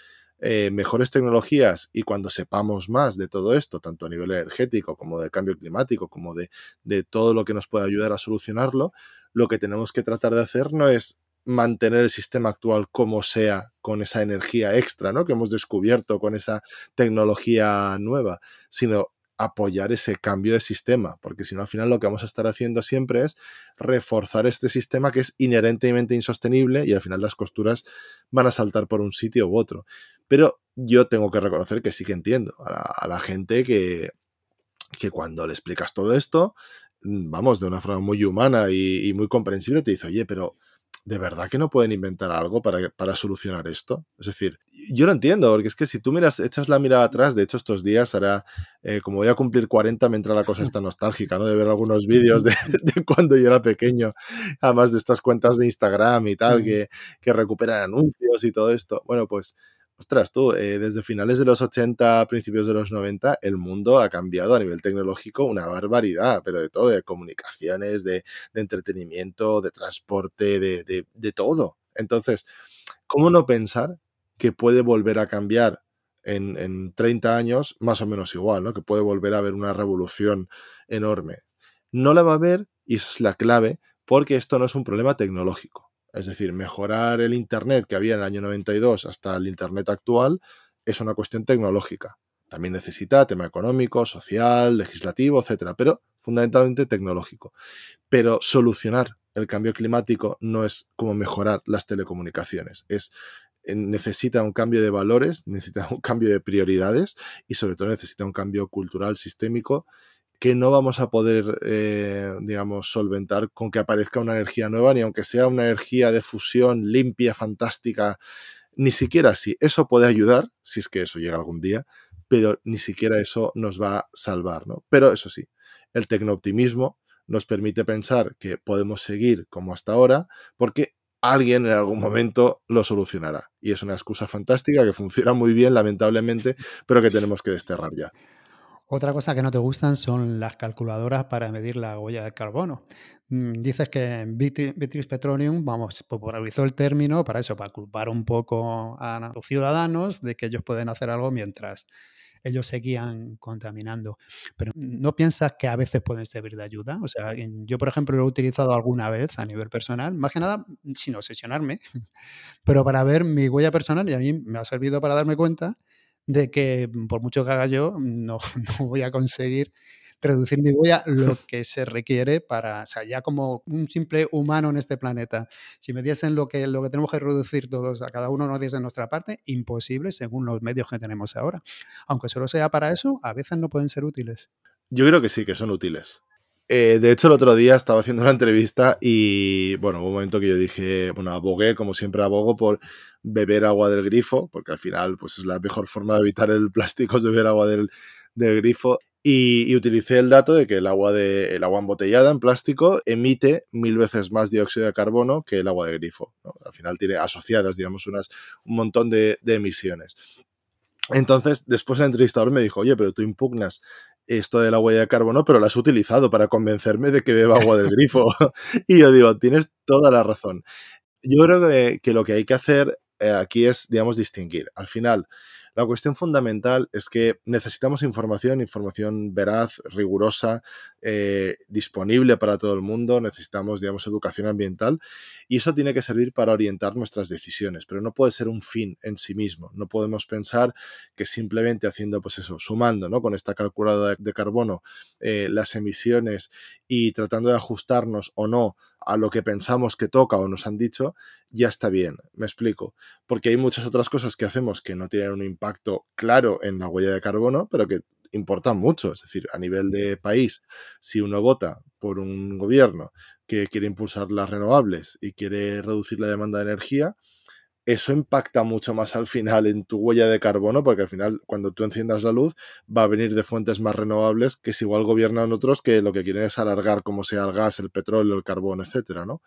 eh, mejores tecnologías y cuando sepamos más de todo esto, tanto a nivel energético como del cambio climático, como de, de todo lo que nos puede ayudar a solucionarlo, lo que tenemos que tratar de hacer no es mantener el sistema actual como sea con esa energía extra, ¿no? Que hemos descubierto con esa tecnología nueva, sino apoyar ese cambio de sistema, porque si no al final lo que vamos a estar haciendo siempre es reforzar este sistema que es inherentemente insostenible y al final las costuras van a saltar por un sitio u otro. Pero yo tengo que reconocer que sí que entiendo a la, gente que, que cuando le explicas todo esto, vamos, de una forma muy humana y, y muy comprensible, te dice, oye, pero ¿de verdad que no pueden inventar algo para, solucionar esto? Es decir, yo lo entiendo, porque es que si tú miras, echas la mirada atrás, de hecho estos días ahora, eh, como voy a cumplir 40, me entra la cosa esta nostálgica, ¿no? De ver algunos vídeos de, cuando yo era pequeño, además de estas cuentas de Instagram y tal, que, que recuperan anuncios y todo esto. Bueno, pues ostras, tú, eh, desde finales de los 80, principios de los 90, el mundo ha cambiado a nivel tecnológico una barbaridad, pero de todo, de comunicaciones, de, entretenimiento, de transporte, de, todo. Entonces, ¿cómo no pensar que puede volver a cambiar en, en 30 años más o menos igual, ¿no? Que puede volver a haber una revolución enorme. No la va a haber, y es la clave, porque esto no es un problema tecnológico es decir, mejorar el Internet que había en el año 92 hasta el Internet actual es una cuestión tecnológica. También necesita tema económico, social, legislativo, etcétera, pero fundamentalmente tecnológico. Pero solucionar el cambio climático no es como mejorar las telecomunicaciones, es eh, necesita un cambio de valores, necesita un cambio de prioridades y sobre todo necesita un cambio cultural sistémico que no vamos a poder, eh, digamos, solventar con que aparezca una energía nueva, ni aunque sea una energía de fusión limpia, fantástica, ni siquiera así. Eso puede ayudar, si es que eso llega algún día, pero ni siquiera eso nos va a salvar, ¿no? Pero eso sí, el tecnooptimismo nos permite pensar que podemos seguir como hasta ahora, porque alguien en algún momento lo solucionará. Y es una excusa fantástica que funciona muy bien, lamentablemente, pero que tenemos que desterrar ya. Otra cosa que no te gustan son las calculadoras para medir la huella de carbono. Mm, dices que Beatrice Petroleum, vamos, popularizó el término para eso, para culpar un poco a los ciudadanos de que ellos pueden hacer algo mientras ellos seguían contaminando. Pero ¿no piensas que a veces pueden servir de ayuda? O sea, yo, por ejemplo, lo he utilizado alguna vez a nivel personal, más que nada sin obsesionarme, pero para ver mi huella personal y a mí me ha servido para darme cuenta de que mm, por mucho que haga yo, no, no voy a conseguir reducir mi huella lo que se requiere para, o sea, ya como un simple humano en este planeta, si me diesen lo que, lo que tenemos que reducir todos, a cada uno nos diese nuestra parte, imposible según los medios que tenemos ahora. Aunque solo sea para eso, a veces no pueden ser útiles. Yo creo que sí, que son útiles. Eh, de hecho, el otro día estaba haciendo una entrevista y, bueno, hubo un momento que yo dije, bueno, abogué, como siempre abogo, por beber agua del grifo, porque al final, pues es la mejor forma de evitar el plástico, es beber agua del, grifo. Y, utilicé el dato de que el agua, de, el agua embotellada en plástico emite mil veces más dióxido de carbono que el agua de grifo. Al final tiene asociadas, digamos, unas, un montón de, de emisiones. Entonces, después el entrevistador me dijo, oye, pero tú impugnas esto de la huella de carbono, pero la has utilizado para convencerme de que beba agua del grifo. y yo digo, tienes toda la razón. Yo creo que, lo que hay que hacer eh, aquí es, digamos, distinguir. Al final, la cuestión fundamental es que necesitamos información, información veraz, rigurosa, eh, disponible para todo el mundo, necesitamos, digamos, educación ambiental y eso tiene que servir para orientar nuestras decisiones, pero no puede ser un fin en sí mismo. No podemos pensar que simplemente haciendo, pues eso, sumando, ¿no? Con esta calculadora de, carbono eh, las emisiones y tratando de ajustarnos o no a lo que pensamos que toca o nos han dicho, ya está bien. Me explico. Porque hay muchas otras cosas que hacemos que no tienen un impacto claro en la huella de carbono, pero que importan mucho. Es decir, a nivel de país, si uno vota por un gobierno que quiere impulsar las renovables y quiere reducir la demanda de energía, eso impacta mucho más al final en tu huella de carbono, porque al final cuando tú enciendas la luz va a venir de fuentes más renovables que si igual gobiernan otros que lo que quieren es alargar como sea el gas, el petróleo, el carbón, etcétera, ¿no?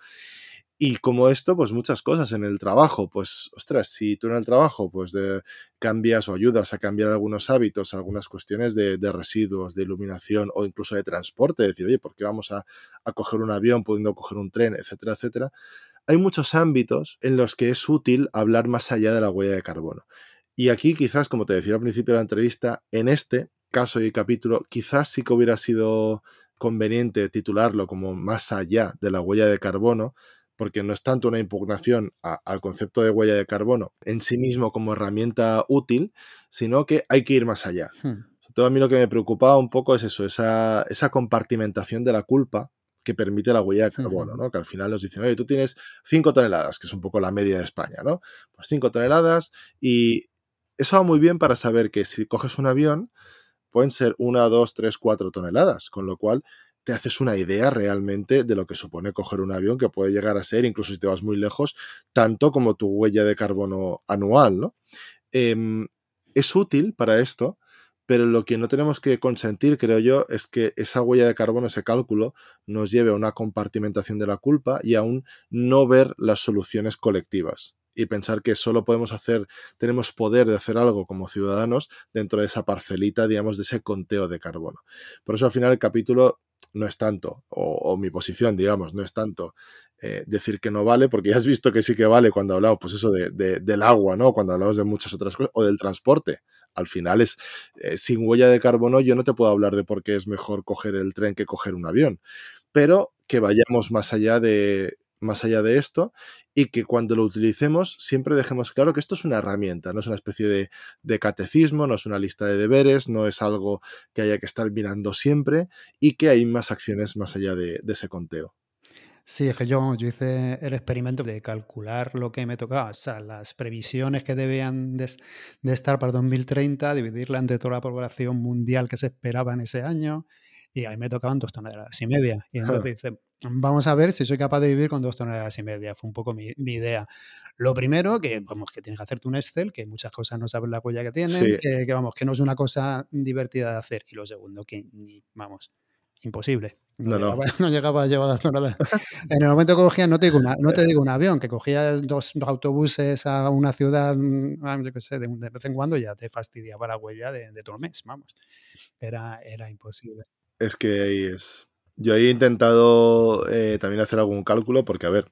Y como esto, pues muchas cosas en el trabajo, pues, ostras, si tú en el trabajo, pues de, cambias o ayudas a cambiar algunos hábitos, algunas cuestiones de, residuos, de iluminación o incluso de transporte, decir, oye, ¿por qué vamos a, a coger un avión pudiendo coger un tren, etcétera, etcétera? Hay muchos ámbitos en los que es útil hablar más allá de la huella de carbono. Y aquí quizás, como te decía al principio de la entrevista, en este caso y capítulo, quizás sí que hubiera sido conveniente titularlo como más allá de la huella de carbono, porque no es tanto una impugnación al concepto de huella de carbono en sí mismo como herramienta útil, sino que hay que ir más allá. Hmm. Todo a mí lo que me preocupaba un poco es eso, esa, esa compartimentación de la culpa que permite la huella de carbono, ¿no? Que al final nos dicen, oye, tú tienes 5 toneladas, que es un poco la media de España, ¿no? Pues 5 toneladas y eso va muy bien para saber que si coges un avión pueden ser 1, 2, 3, 4 toneladas, con lo cual te haces una idea realmente de lo que supone coger un avión que puede llegar a ser, incluso si te vas muy lejos, tanto como tu huella de carbono anual, ¿no? Em, es útil para esto pero lo que no tenemos que consentir, creo yo, es que esa huella de carbono, ese cálculo, nos lleve a una compartimentación de la culpa y a un no ver las soluciones colectivas y pensar que solo podemos hacer, tenemos poder de hacer algo como ciudadanos dentro de esa parcelita, digamos, de ese conteo de carbono. Por eso al final el capítulo no es tanto, o, mi posición, digamos, no es tanto eh, decir que no vale, porque ya has visto que sí que vale cuando hablamos, pues eso, de, del agua, ¿no? Cuando hablamos de muchas otras cosas, o del transporte al final es eh, sin huella de carbono yo no te puedo hablar de por qué es mejor coger el tren que coger un avión, pero que vayamos más allá de más allá de esto y que cuando lo utilicemos siempre dejemos claro que esto es una herramienta, no es una especie de, catecismo, no es una lista de deberes, no es algo que haya que estar mirando siempre y que hay más acciones más allá de ese conteo. Sí, es que yo, yo hice el experimento de calcular lo que me tocaba, o sea, las previsiones que debían de, estar para 2030, dividirla entre toda la población mundial que se esperaba en ese año, y ahí me tocaban dos toneladas y media. Y entonces dice, vamos a ver si soy capaz de vivir con dos toneladas y media. Fue un poco mi, idea. Lo primero, que vamos, que tienes que hacerte un Excel, que muchas cosas no sabes la huella que tienen, que, que, vamos, que no es una cosa divertida de hacer. Y lo segundo, que ni, vamos, imposible. No, llegaba, a llevar las. En el momento que cogía, no te digo, no te digo un avión, que cogías dos, autobuses a una ciudad, mm, ah, yo qué sé, de, vez en cuando ya te fastidiaba la huella de, todo el mes, vamos. Era, era imposible. Es que ahí es. Yo he intentado eh, también hacer algún cálculo, porque, a ver,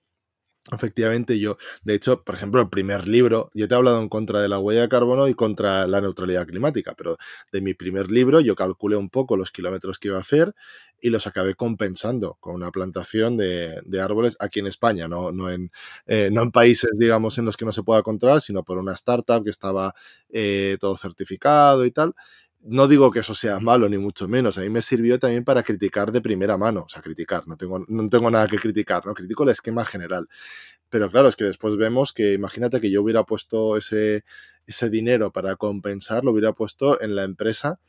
Efectivamente, yo, de hecho, por ejemplo, el primer libro, yo te he hablado en contra de la huella de carbono y contra la neutralidad climática, pero de mi primer libro yo calculé un poco los kilómetros que iba a hacer y los acabé compensando con una plantación de, árboles aquí en España, no, no, en, eh, no en países, digamos, en los que no se pueda controlar, sino por una startup que estaba eh, todo certificado y tal no digo que eso sea malo, ni mucho menos. A mí me sirvió también para criticar de primera mano. O sea, criticar, no tengo, no tengo nada que criticar, ¿no? Critico el esquema general. Pero claro, es que después vemos que imagínate que yo hubiera puesto ese, ese dinero para compensar, lo hubiera puesto en la empresa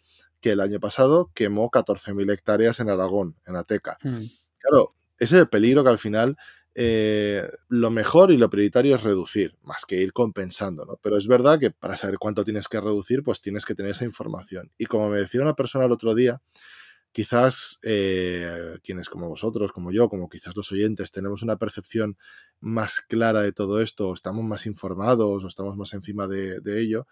que el año pasado quemó 14.000 hectáreas en Aragón, en Ateca. Hmm. Claro, ese es el peligro que al final eh, lo mejor y lo prioritario es reducir, más que ir compensando, ¿no? Pero es verdad que para saber cuánto tienes que reducir, pues tienes que tener esa información. Y como me decía una persona el otro día, quizás eh, quienes como vosotros, como yo, como quizás los oyentes, tenemos una percepción más clara de todo esto, o estamos más informados, o estamos más encima de ello,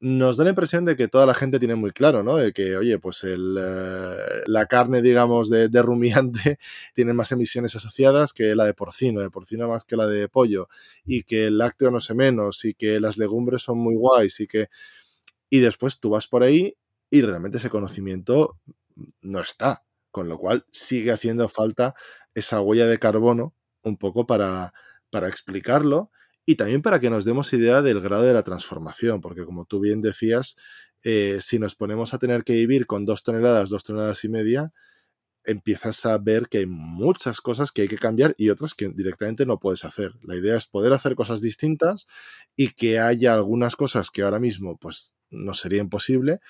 nos da la impresión de que toda la gente tiene muy claro, ¿no? De que, oye, pues el, eh, la carne, digamos, de, rumiante tiene más emisiones asociadas que la de porcino, de porcino más que la de pollo, y que el lácteo no sé menos, y que las legumbres son muy guays, y que... Y después tú vas por ahí y realmente ese conocimiento no está, con lo cual sigue haciendo falta esa huella de carbono un poco para, para explicarlo y también para que nos demos idea del grado de la transformación, porque como tú bien decías, eh, si nos ponemos a tener que vivir con dos toneladas, dos toneladas y media, empiezas a ver que hay muchas cosas que hay que cambiar y otras que directamente no puedes hacer. La idea es poder hacer cosas distintas y que haya algunas cosas que ahora mismo pues no sería imposible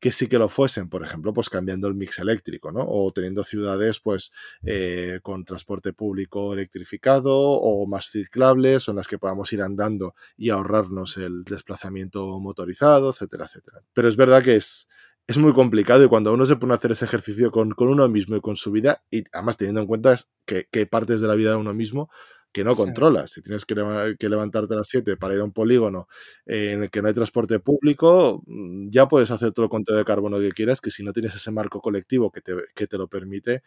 que sí que lo fuesen, por ejemplo, pues cambiando el mix eléctrico, ¿no? O teniendo ciudades, pues, eh, con transporte público electrificado o más ciclables, o en las que podamos ir andando y ahorrarnos el desplazamiento motorizado, etcétera, etcétera. Pero es verdad que es, es muy complicado y cuando uno se pone a hacer ese ejercicio con, con uno mismo y con su vida, y además teniendo en cuenta que, que partes de la vida de uno mismo que no controlas. Si tienes que, levantarte a las 7 para ir a un polígono en el que no hay transporte público, mm, ya puedes hacer todo el contenido de carbono que quieras, que si no tienes ese marco colectivo que te, que te lo permite,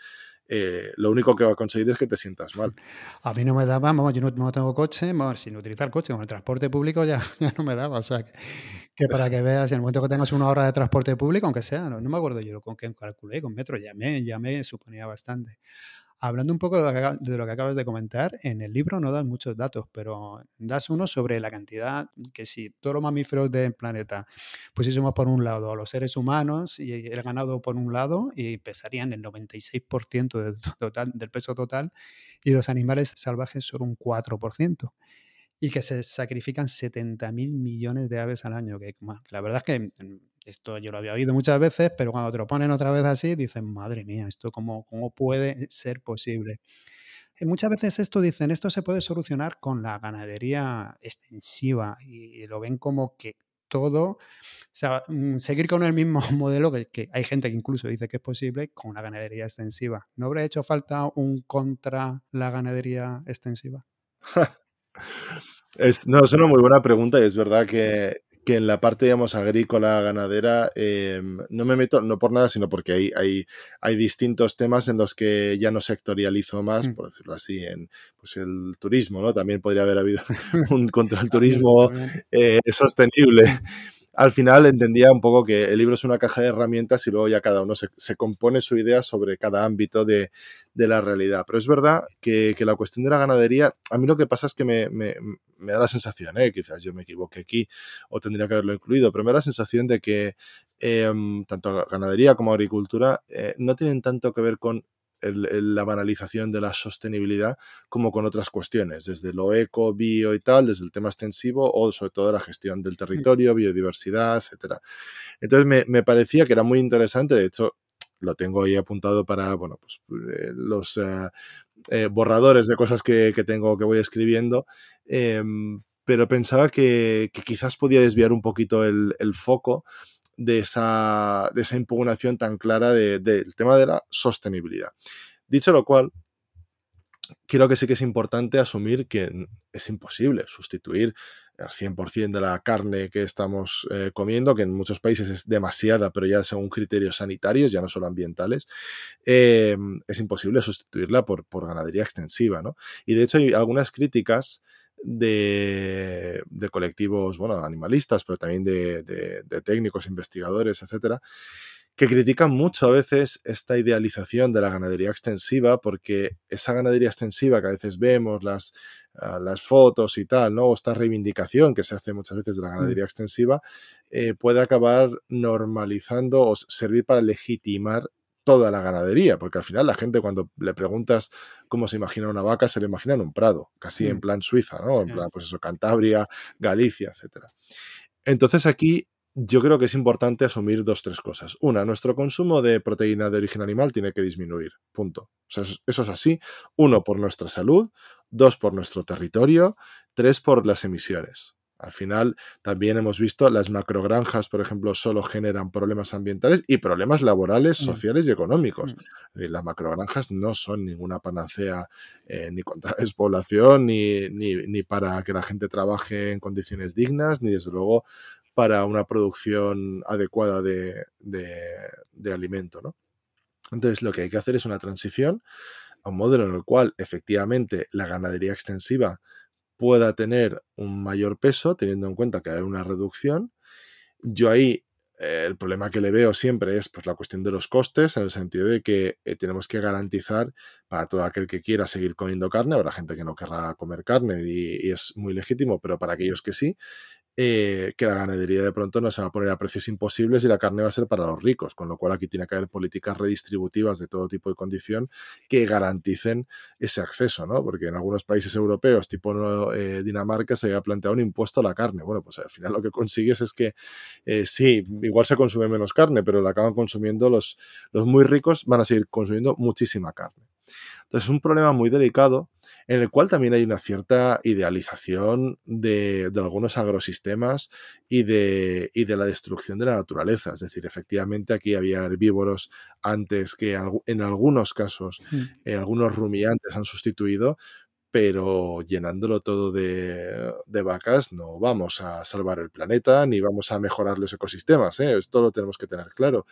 eh, lo único que va a conseguir es que te sientas mal. A mí no me daba, vamos, yo no, tengo coche, sin utilizar coche, con el transporte público ya, ya no me daba. O sea, que, para que veas, en el momento que tengas una hora de transporte público, aunque sea, no, me acuerdo yo con qué calculé, con metro, ya me suponía bastante. Hablando un poco de lo, que, acabas de comentar, en el libro no das muchos datos, pero das uno sobre la cantidad que si todos los mamíferos del planeta pusiésemos por un lado a los seres humanos y el ganado por un lado y pesarían el 96% del, total, del peso total y los animales salvajes solo un 4% y que se sacrifican 70 mil millones de aves al año. Que la verdad es que mm, esto yo lo había oído muchas veces, pero cuando te lo ponen otra vez así, dicen, madre mía, ¿esto cómo, cómo puede ser posible? Y muchas veces esto dicen, esto se puede solucionar con la ganadería extensiva y lo ven como que todo, o sea, mm, seguir con el mismo modelo, que, que, hay gente que incluso dice que es posible, con la ganadería extensiva. ¿No habría hecho falta un contra la ganadería extensiva? Es, no, es una muy buena pregunta y es verdad que, que en la parte, digamos, agrícola, ganadera, em, no me meto, no por nada, sino porque hay, hay, hay distintos temas en los que ya no sectorializo más, mm. por decirlo así, en pues el turismo, ¿no? También podría haber habido un contra el turismo eh, sostenible al final entendía un poco que el libro es una caja de herramientas y luego ya cada uno se, compone su idea sobre cada ámbito de, la realidad. Pero es verdad que, la cuestión de la ganadería, a mí lo que pasa es que me, da la sensación, ¿eh? quizás yo me equivoque aquí o tendría que haberlo incluido, pero me da la sensación de que em, tanto ganadería como agricultura eh, no tienen tanto que ver con la banalización de la sostenibilidad como con otras cuestiones, desde lo eco, bio y tal, desde el tema extensivo o sobre todo la gestión del territorio, biodiversidad, etcétera. Entonces me, parecía que era muy interesante, de hecho lo tengo ahí apuntado para, bueno, pues eh, los eh, eh, borradores de cosas que, tengo, que voy escribiendo, em, pero pensaba que, quizás podía desviar un poquito el, el foco de esa, de esa impugnación tan clara del tema de la sostenibilidad. Dicho lo cual, creo que sí que es importante asumir que es imposible sustituir al 100% de la carne que estamos eh, comiendo, que en muchos países es demasiada, pero ya según criterios sanitarios, ya no solo ambientales, em, es imposible sustituirla por, por ganadería extensiva. ¿no? Y de hecho hay algunas críticas de, colectivos, bueno, animalistas, pero también de, técnicos, investigadores, etcétera, que critican mucho a veces esta idealización de la ganadería extensiva, porque esa ganadería extensiva que a veces vemos, las, ah, las fotos y tal, ¿no? O esta reivindicación que se hace muchas veces de la mm. ganadería extensiva, eh, puede acabar normalizando o servir para legitimar toda la ganadería, porque al final la gente cuando le preguntas cómo se imagina una vaca, se le imagina en un prado, casi en mm. plan Suiza, ¿no? En plan, pues eso, Cantabria, Galicia, etc. Entonces aquí yo creo que es importante asumir dos, tres cosas. Una, nuestro consumo de proteína de origen animal tiene que disminuir, punto. O sea, eso es así. Uno, por nuestra salud, dos, por nuestro territorio, tres, por las emisiones. Al final, también hemos visto las macrogranjas, por ejemplo, solo generan problemas ambientales y problemas laborales, mm. sociales y económicos. Mm. Las macrogranjas no son ninguna panacea eh, ni contra la despoblación, ni, ni, para que la gente trabaje en condiciones dignas, ni desde luego para una producción adecuada de, de alimento. ¿no? Entonces, lo que hay que hacer es una transición a un modelo en el cual efectivamente la ganadería extensiva pueda tener un mayor peso, teniendo en cuenta que hay una reducción. Yo ahí eh, el problema que le veo siempre es pues, la cuestión de los costes, en el sentido de que eh, tenemos que garantizar para todo aquel que quiera seguir comiendo carne, habrá gente que no querrá comer carne y, es muy legítimo, pero para aquellos que sí, eh, que la ganadería de pronto no se va a poner a precios imposibles y la carne va a ser para los ricos, con lo cual aquí tiene que haber políticas redistributivas de todo tipo de condición que garanticen ese acceso, ¿no? Porque en algunos países europeos, tipo eh, Dinamarca, se había planteado un impuesto a la carne. Bueno, pues al final lo que consigues es que eh, sí, igual se consume menos carne, pero la acaban consumiendo los, los muy ricos, van a seguir consumiendo muchísima carne. Entonces es un problema muy delicado en el cual también hay una cierta idealización de, algunos agrosistemas y de, y de, la destrucción de la naturaleza. Es decir, efectivamente aquí había herbívoros antes que en algunos casos mm. eh, algunos rumiantes han sustituido, pero llenándolo todo de, vacas no vamos a salvar el planeta ni vamos a mejorar los ecosistemas. ¿eh? Esto lo tenemos que tener claro.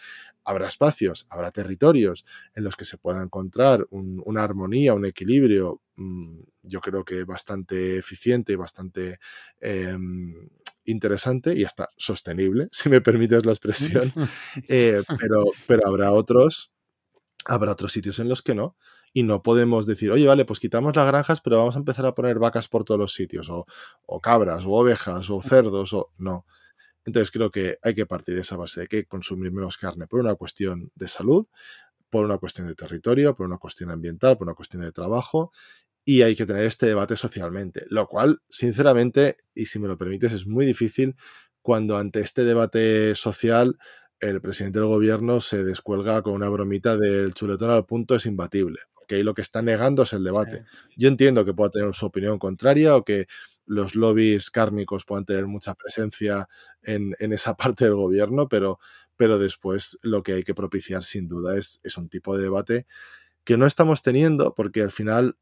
Habrá espacios, habrá territorios en los que se pueda encontrar una armonía, un equilibrio, mm, yo creo que bastante eficiente y bastante em, interesante y hasta sostenible, si me permites la expresión. Eh, pero, pero habrá otros, habrá otros sitios en los que no Y no podemos decir, oye, vale, pues quitamos las granjas, pero vamos a empezar a poner vacas por todos los sitios, o, o cabras, o ovejas, o cerdos, o no. Entonces creo que hay que partir de esa base de que consumir menos carne por una cuestión de salud, por una cuestión de territorio, por una cuestión ambiental, por una cuestión de trabajo y hay que tener este debate socialmente, lo cual, sinceramente, y si me lo permites, es muy difícil cuando ante este debate social el presidente del gobierno se descuelga con una bromita del chuletón al punto es imbatible, porque ahí lo que está negando es el debate. Yo entiendo que pueda tener su opinión contraria o que los lobbies cárnicos puedan tener mucha presencia en, esa parte del gobierno, pero, pero después lo que hay que propiciar sin duda es, es un tipo de debate que no estamos teniendo porque al final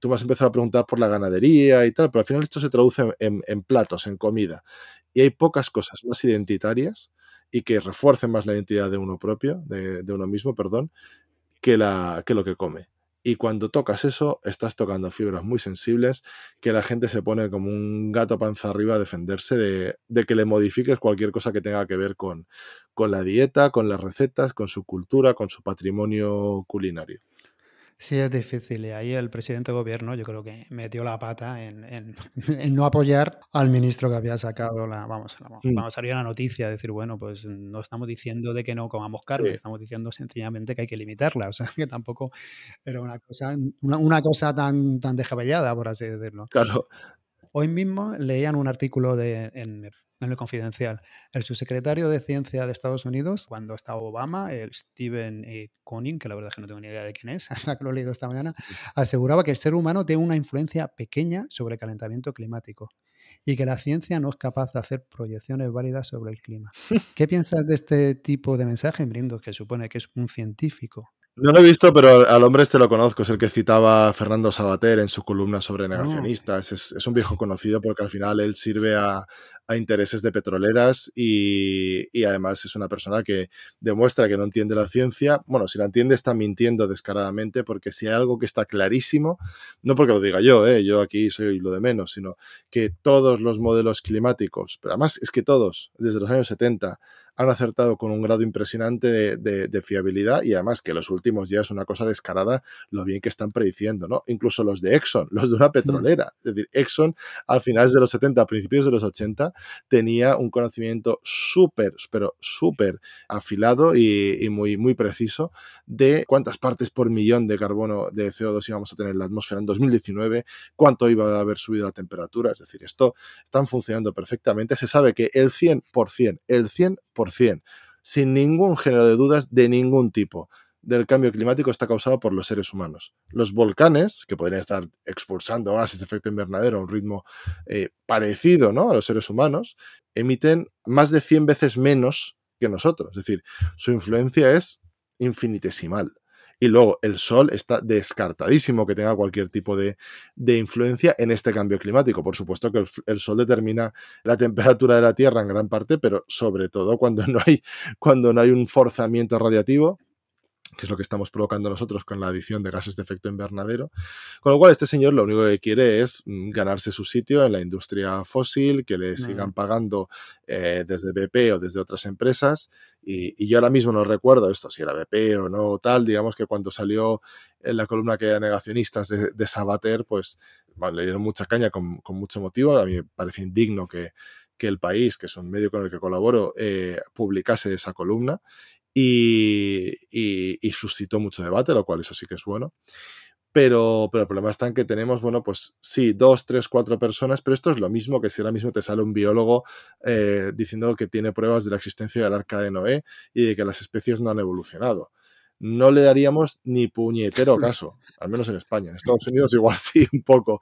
tú me has empezado a preguntar por la ganadería y tal, pero al final esto se traduce en, platos, en comida. Y hay pocas cosas más identitarias y que refuercen más la identidad de uno propio, de, uno mismo, perdón, que, la, que lo que come. Y cuando tocas eso, estás tocando fibras muy sensibles que la gente se pone como un gato panza arriba a defenderse de, de que le modifiques cualquier cosa que tenga que ver con, con la dieta, con las recetas, con su cultura, con su patrimonio culinario. Sí, es difícil. Y ahí el presidente de gobierno yo creo que metió la pata en, en, no apoyar al ministro que había sacado la... Vamos, vamos, mm. vamos a salir una noticia, decir, bueno, pues no estamos diciendo de que no comamos carne, estamos diciendo sencillamente que hay que limitarla. O sea, que tampoco era una cosa, una, una cosa tan, tan descabellada, por así decirlo. Claro. Hoy mismo leían un artículo de, en, en el confidencial. El subsecretario de Ciencia de Estados Unidos, cuando estaba Obama, el Stephen e. Conning, que la verdad es que no tengo ni idea de quién es, hasta que lo he leído esta mañana, aseguraba que el ser humano tiene una influencia pequeña sobre el calentamiento climático y que la ciencia no es capaz de hacer proyecciones válidas sobre el clima. ¿Qué piensas de este tipo de mensaje, Brindo, que supone que es un científico? No lo he visto, pero al hombre este lo conozco. Es el que citaba Fernando Sabater en su columna sobre ah. negacionistas. Es, un viejo conocido porque al final él sirve a, intereses de petroleras y, y, además es una persona que demuestra que no entiende la ciencia. Bueno, si la entiende está mintiendo descaradamente porque si hay algo que está clarísimo, no porque lo diga yo, ¿eh? yo aquí soy lo de menos, sino que todos los modelos climáticos, pero además es que todos, desde los años 70, han acertado con un grado impresionante de, fiabilidad y además que los últimos días es una cosa descarada lo bien que están prediciendo, ¿no? Incluso los de Exxon, los de una petrolera. Es decir, Exxon a finales de los 70, a principios de los 80, tenía un conocimiento súper, pero súper afilado y, muy, muy preciso de cuántas partes por millón de carbono de CO2 íbamos a tener en la atmósfera en 2019, cuánto iba a haber subido la temperatura. Es decir, esto están funcionando perfectamente. Se sabe que el 100%, el 100% sin ningún género de dudas de ningún tipo del cambio climático está causado por los seres humanos. Los volcanes, que podrían estar expulsando gases de efecto invernadero a un ritmo eh, parecido ¿no? a los seres humanos, emiten más de 100 veces menos que nosotros. Es decir, su influencia es infinitesimal. Y luego el Sol está descartadísimo que tenga cualquier tipo de, influencia en este cambio climático. Por supuesto que el, Sol determina la temperatura de la Tierra en gran parte, pero sobre todo cuando no hay, cuando no hay un forzamiento radiativo que es lo que estamos provocando nosotros con la adición de gases de efecto invernadero. Con lo cual, este señor lo único que quiere es mm, ganarse su sitio en la industria fósil, que le sigan pagando eh, desde BP o desde otras empresas. Y, yo ahora mismo no recuerdo esto, si era BP o no, tal. Digamos que cuando salió en la columna que era negacionistas de, Sabater, pues le dieron mucha caña con, mucho motivo. A mí me parece indigno que, el país, que es un medio con el que colaboro, eh, publicase esa columna y, suscitó mucho debate, lo cual eso sí que es bueno. Pero, pero, el problema está en que tenemos, bueno, pues sí, dos, tres, cuatro personas, pero esto es lo mismo que si ahora mismo te sale un biólogo eh, diciendo que tiene pruebas de la existencia del arca de Noé y de que las especies no han evolucionado. No le daríamos ni puñetero caso, al menos en España. En Estados Unidos igual sí, un poco.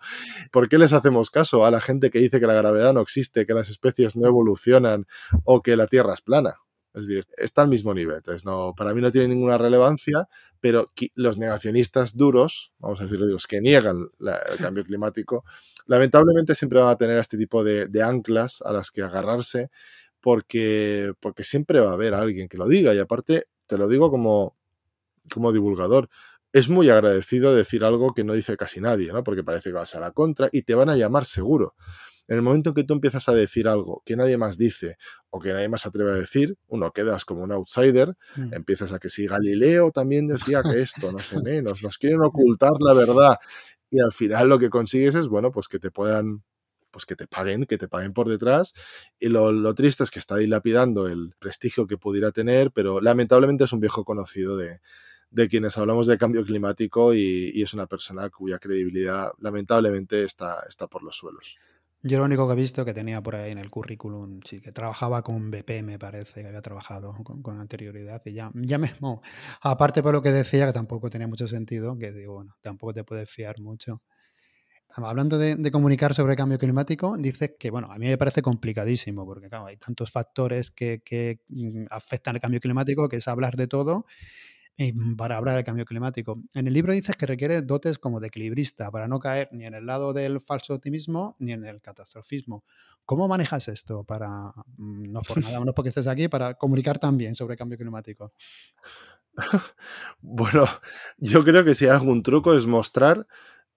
¿Por qué les hacemos caso a la gente que dice que la gravedad no existe, que las especies no evolucionan o que la Tierra es plana? Es decir, está al mismo nivel. Entonces, no, para mí no tiene ninguna relevancia, pero los negacionistas duros, vamos a decir, los que niegan el cambio climático, lamentablemente siempre van a tener este tipo de, anclas a las que agarrarse, porque, porque siempre va a haber alguien que lo diga. Y aparte, te lo digo como, como divulgador, es muy agradecido decir algo que no dice casi nadie, ¿no? Porque parece que vas a la contra y te van a llamar seguro. En el momento en que tú empiezas a decir algo que nadie más dice o que nadie más se atreve a decir, uno quedas como un outsider, Mm. empiezas a que si Galileo también decía que esto, no sé menos, nos quieren ocultar la verdad y al final lo que consigues es, bueno, pues que te puedan pues que te paguen, que te paguen por detrás. Y lo, lo, triste es que está dilapidando el prestigio que pudiera tener, pero lamentablemente es un viejo conocido de, de quienes hablamos de cambio climático y, y, es una persona cuya credibilidad lamentablemente está, está por los suelos. Yo lo único que he visto que tenía por ahí en el currículum, sí, que trabajaba con BP, me parece, que había trabajado con, anterioridad. Y ya, ya mismo, aparte por lo que decía, que tampoco tenía mucho sentido, que digo, bueno, tampoco te puedes fiar mucho. Hablando de, de, comunicar sobre cambio climático, dice que, bueno, a mí me parece complicadísimo, porque claro, hay tantos factores que, que afectan el cambio climático, que es hablar de todo para hablar del cambio climático. En el libro dices que requiere dotes como de equilibrista para no caer ni en el lado del falso optimismo ni en el catastrofismo. ¿Cómo manejas esto para, mm, no por nada, no porque estés aquí, para comunicar también sobre cambio climático? bueno, yo creo que si hay algún truco es mostrar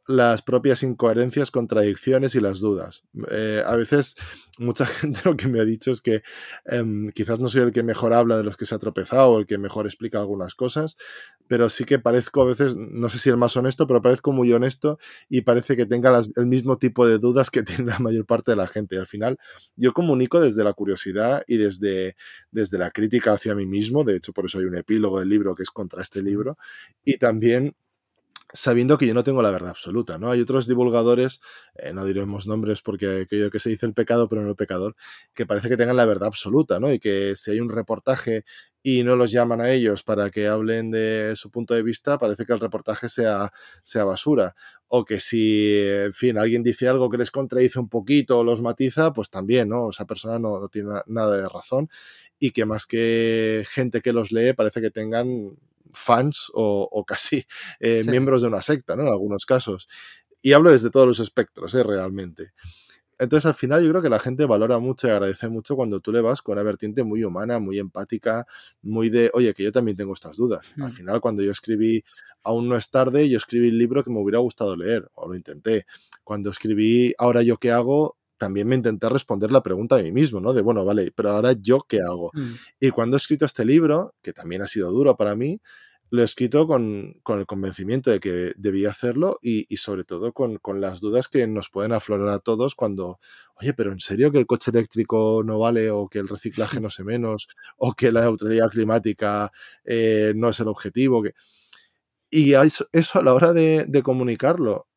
las propias incoherencias, contradicciones y las dudas. Eh, a veces mucha gente lo que me ha dicho es que eh, quizás no soy el que mejor habla de los que se ha tropezado o el que mejor explica algunas cosas, pero sí que parezco a veces, no sé si el más honesto, pero parezco muy honesto y parece que tenga las, el mismo tipo de dudas que tiene la mayor parte de la gente. Y al final yo comunico desde la curiosidad y desde, desde la crítica hacia mí mismo, de hecho por eso hay un epílogo del libro que es contra este libro, y también sabiendo que yo no tengo la verdad absoluta, ¿no? Hay otros divulgadores, eh, no diremos nombres porque aquello que se dice el pecado, pero no el pecador, que parece que tengan la verdad absoluta, ¿no? Y que si hay un reportaje y no los llaman a ellos para que hablen de su punto de vista, parece que el reportaje sea, sea basura. O que si, en fin, alguien dice algo que les contradice un poquito o los matiza, pues también, ¿no? Esa persona no, no tiene nada de razón y que más que gente que los lee, parece que tengan fans o, o casi eh, sí. miembros de una secta, ¿no? En algunos casos. Y hablo desde todos los espectros, ¿eh? Realmente. Entonces, al final, yo creo que la gente valora mucho y agradece mucho cuando tú le vas con una vertiente muy humana, muy empática, muy de, oye, que yo también tengo estas dudas. Mm. Al final, cuando yo escribí Aún no es tarde, yo escribí el libro que me hubiera gustado leer, o lo intenté. Cuando escribí Ahora yo qué hago, también me intenté responder la pregunta a mí mismo, ¿no? De, bueno, vale, pero ahora yo qué hago. Mm. Y cuando he escrito este libro, que también ha sido duro para mí, lo he escrito con, con el convencimiento de que debía hacerlo y, y sobre todo con, con, las dudas que nos pueden aflorar a todos cuando, oye, pero ¿en serio que el coche eléctrico no vale o que el reciclaje no se menos o que la neutralidad climática eh, no es el objetivo? Que... Y eso, eso a la hora de, de comunicarlo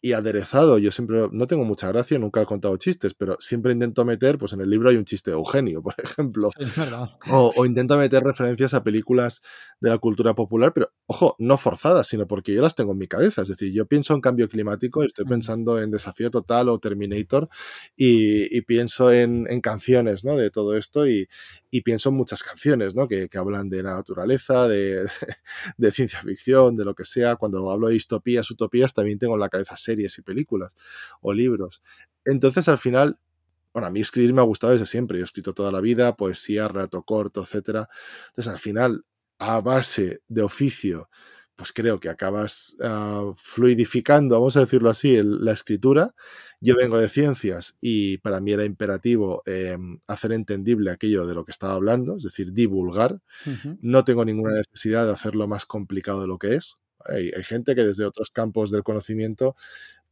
y aderezado. Yo siempre no tengo mucha gracia, nunca he contado chistes, pero siempre intento meter, pues en el libro hay un chiste de Eugenio, por ejemplo. Sí, es verdad. O, o, intento meter referencias a películas de la cultura popular, pero ojo, no forzadas, sino porque yo las tengo en mi cabeza. Es decir, yo pienso en cambio climático, estoy pensando en Desafío Total o Terminator y, y pienso en, en, canciones ¿no? de todo esto y, y, pienso en muchas canciones ¿no? que, que hablan de la naturaleza, de, de, ciencia ficción, de lo que sea. Cuando hablo de distopías, utopías, también tengo en la cabeza series y películas o libros. Entonces, al final, bueno, a mí escribir me ha gustado desde siempre. Yo he escrito toda la vida, poesía, relato corto, etc. Entonces, al final, a base de oficio, pues creo que acabas uh, fluidificando, vamos a decirlo así, el, la escritura. Yo vengo de ciencias y para mí era imperativo eh, hacer entendible aquello de lo que estaba hablando, es decir, divulgar. Uh -huh. No tengo ninguna necesidad de hacerlo más complicado de lo que es. Hay, hay, gente que desde otros campos del conocimiento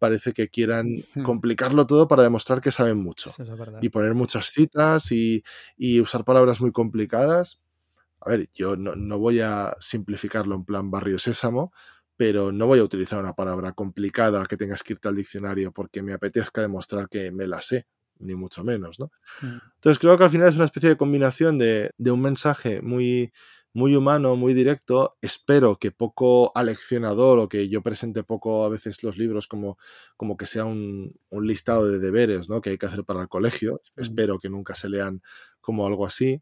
parece que quieran complicarlo todo para demostrar que saben mucho. Es y poner muchas citas y, y, usar palabras muy complicadas. A ver, yo no, no, voy a simplificarlo en plan barrio sésamo, pero no voy a utilizar una palabra complicada que tengas que irte al diccionario porque me apetezca demostrar que me la sé, ni mucho menos, ¿no? Hmm. Entonces creo que al final es una especie de combinación de, de un mensaje muy muy humano, muy directo. Espero que poco aleccionador o que yo presente poco a veces los libros como, como que sea un, un listado de deberes ¿no? que hay que hacer para el colegio. Mm. Espero que nunca se lean como algo así.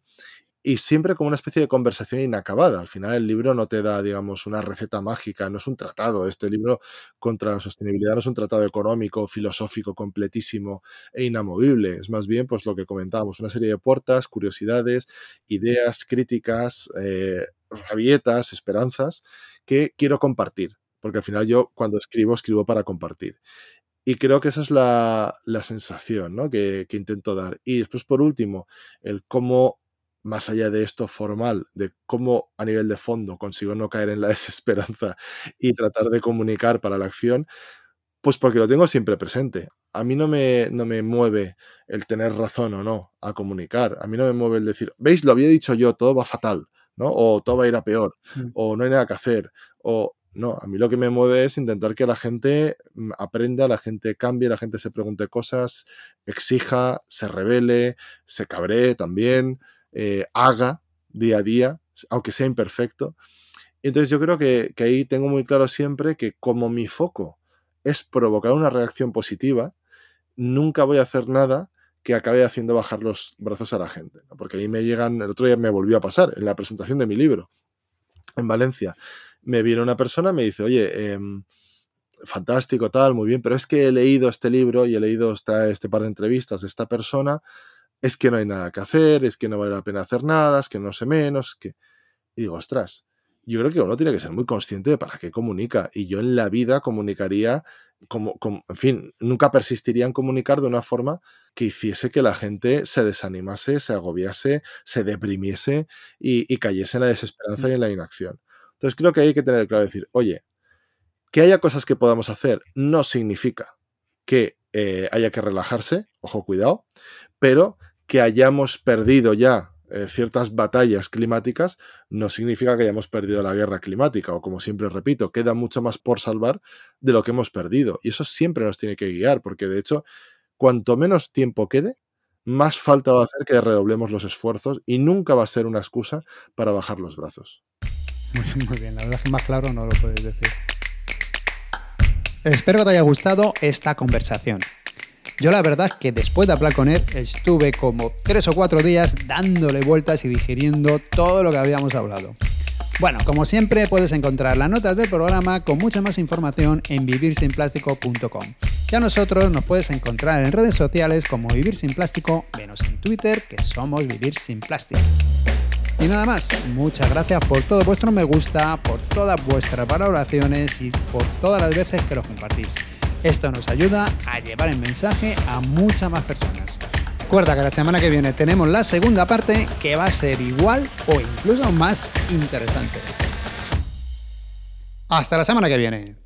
Y siempre como una especie de conversación inacabada. Al final el libro no te da, digamos, una receta mágica, no es un tratado. Este libro contra la sostenibilidad no es un tratado económico, filosófico, completísimo e inamovible. Es más bien, pues lo que comentábamos, una serie de puertas, curiosidades, ideas, críticas, eh, rabietas, esperanzas que quiero compartir. Porque al final yo cuando escribo, escribo para compartir. Y creo que esa es la, sensación ¿no? que, que, intento dar. Y después, por último, el cómo, más allá de esto formal, de cómo a nivel de fondo consigo no caer en la desesperanza y tratar de comunicar para la acción, pues porque lo tengo siempre presente. A mí no me, no me mueve el tener razón o no a comunicar. A mí no me mueve el decir, veis, lo había dicho yo, todo va fatal, ¿no? O todo va a ir a peor, mm. o no hay nada que hacer, o no, a mí lo que me mueve es intentar que la gente mm, aprenda, la gente cambie, la gente se pregunte cosas, exija, se revele, se cabree también, eh, haga día a día, aunque sea imperfecto. Entonces yo creo que, que ahí tengo muy claro siempre que como mi foco es provocar una reacción positiva, nunca voy a hacer nada que acabe haciendo bajar los brazos a la gente. Porque ahí me llegan, el otro día me volvió a pasar, en la presentación de mi libro, en Valencia, me viene una persona me dice, oye, em, fantástico, tal, muy bien, pero es que he leído este libro y he leído este par de entrevistas de esta persona, es que no hay nada que hacer, es que no vale la pena hacer nada, es que no sé menos, que... Y digo, ostras, yo creo que uno tiene que ser muy consciente de para qué comunica. Y yo en la vida comunicaría, como, en fin, nunca persistiría en comunicar de una forma que hiciese que la gente se desanimase, se agobiase, se deprimiese y, cayese en la desesperanza y en la inacción. Entonces creo que hay que tener claro decir, oye, que haya cosas que podamos hacer no significa que eh, haya que relajarse, ojo, cuidado, pero que hayamos perdido ya eh, ciertas batallas climáticas no significa que hayamos perdido la guerra climática, o como siempre repito, queda mucho más por salvar de lo que hemos perdido. Y eso siempre nos tiene que guiar, porque de hecho, cuanto menos tiempo quede, más falta va a hacer que redoblemos los esfuerzos y nunca va a ser una excusa para bajar los brazos. Muy, bien, la verdad es que más claro no lo podéis decir. Espero que te haya gustado esta conversación. Yo la verdad que después de hablar con él estuve como tres o cuatro días dándole vueltas y digiriendo todo lo que habíamos hablado. Bueno, como siempre puedes encontrar las notas del programa con mucha más información en vivirsinplástico.com. Ya nosotros nos puedes encontrar en redes sociales como Vivir Sin Plástico, menos en Twitter que somos Vivir Sin Plástico. Y nada más, muchas gracias por todo vuestro me gusta, por todas vuestras valoraciones y por todas las veces que lo compartís. Esto nos ayuda a llevar el mensaje a muchas más personas. Recuerda que la semana que viene tenemos la segunda parte que va a ser igual o incluso más interesante. Hasta la semana que viene.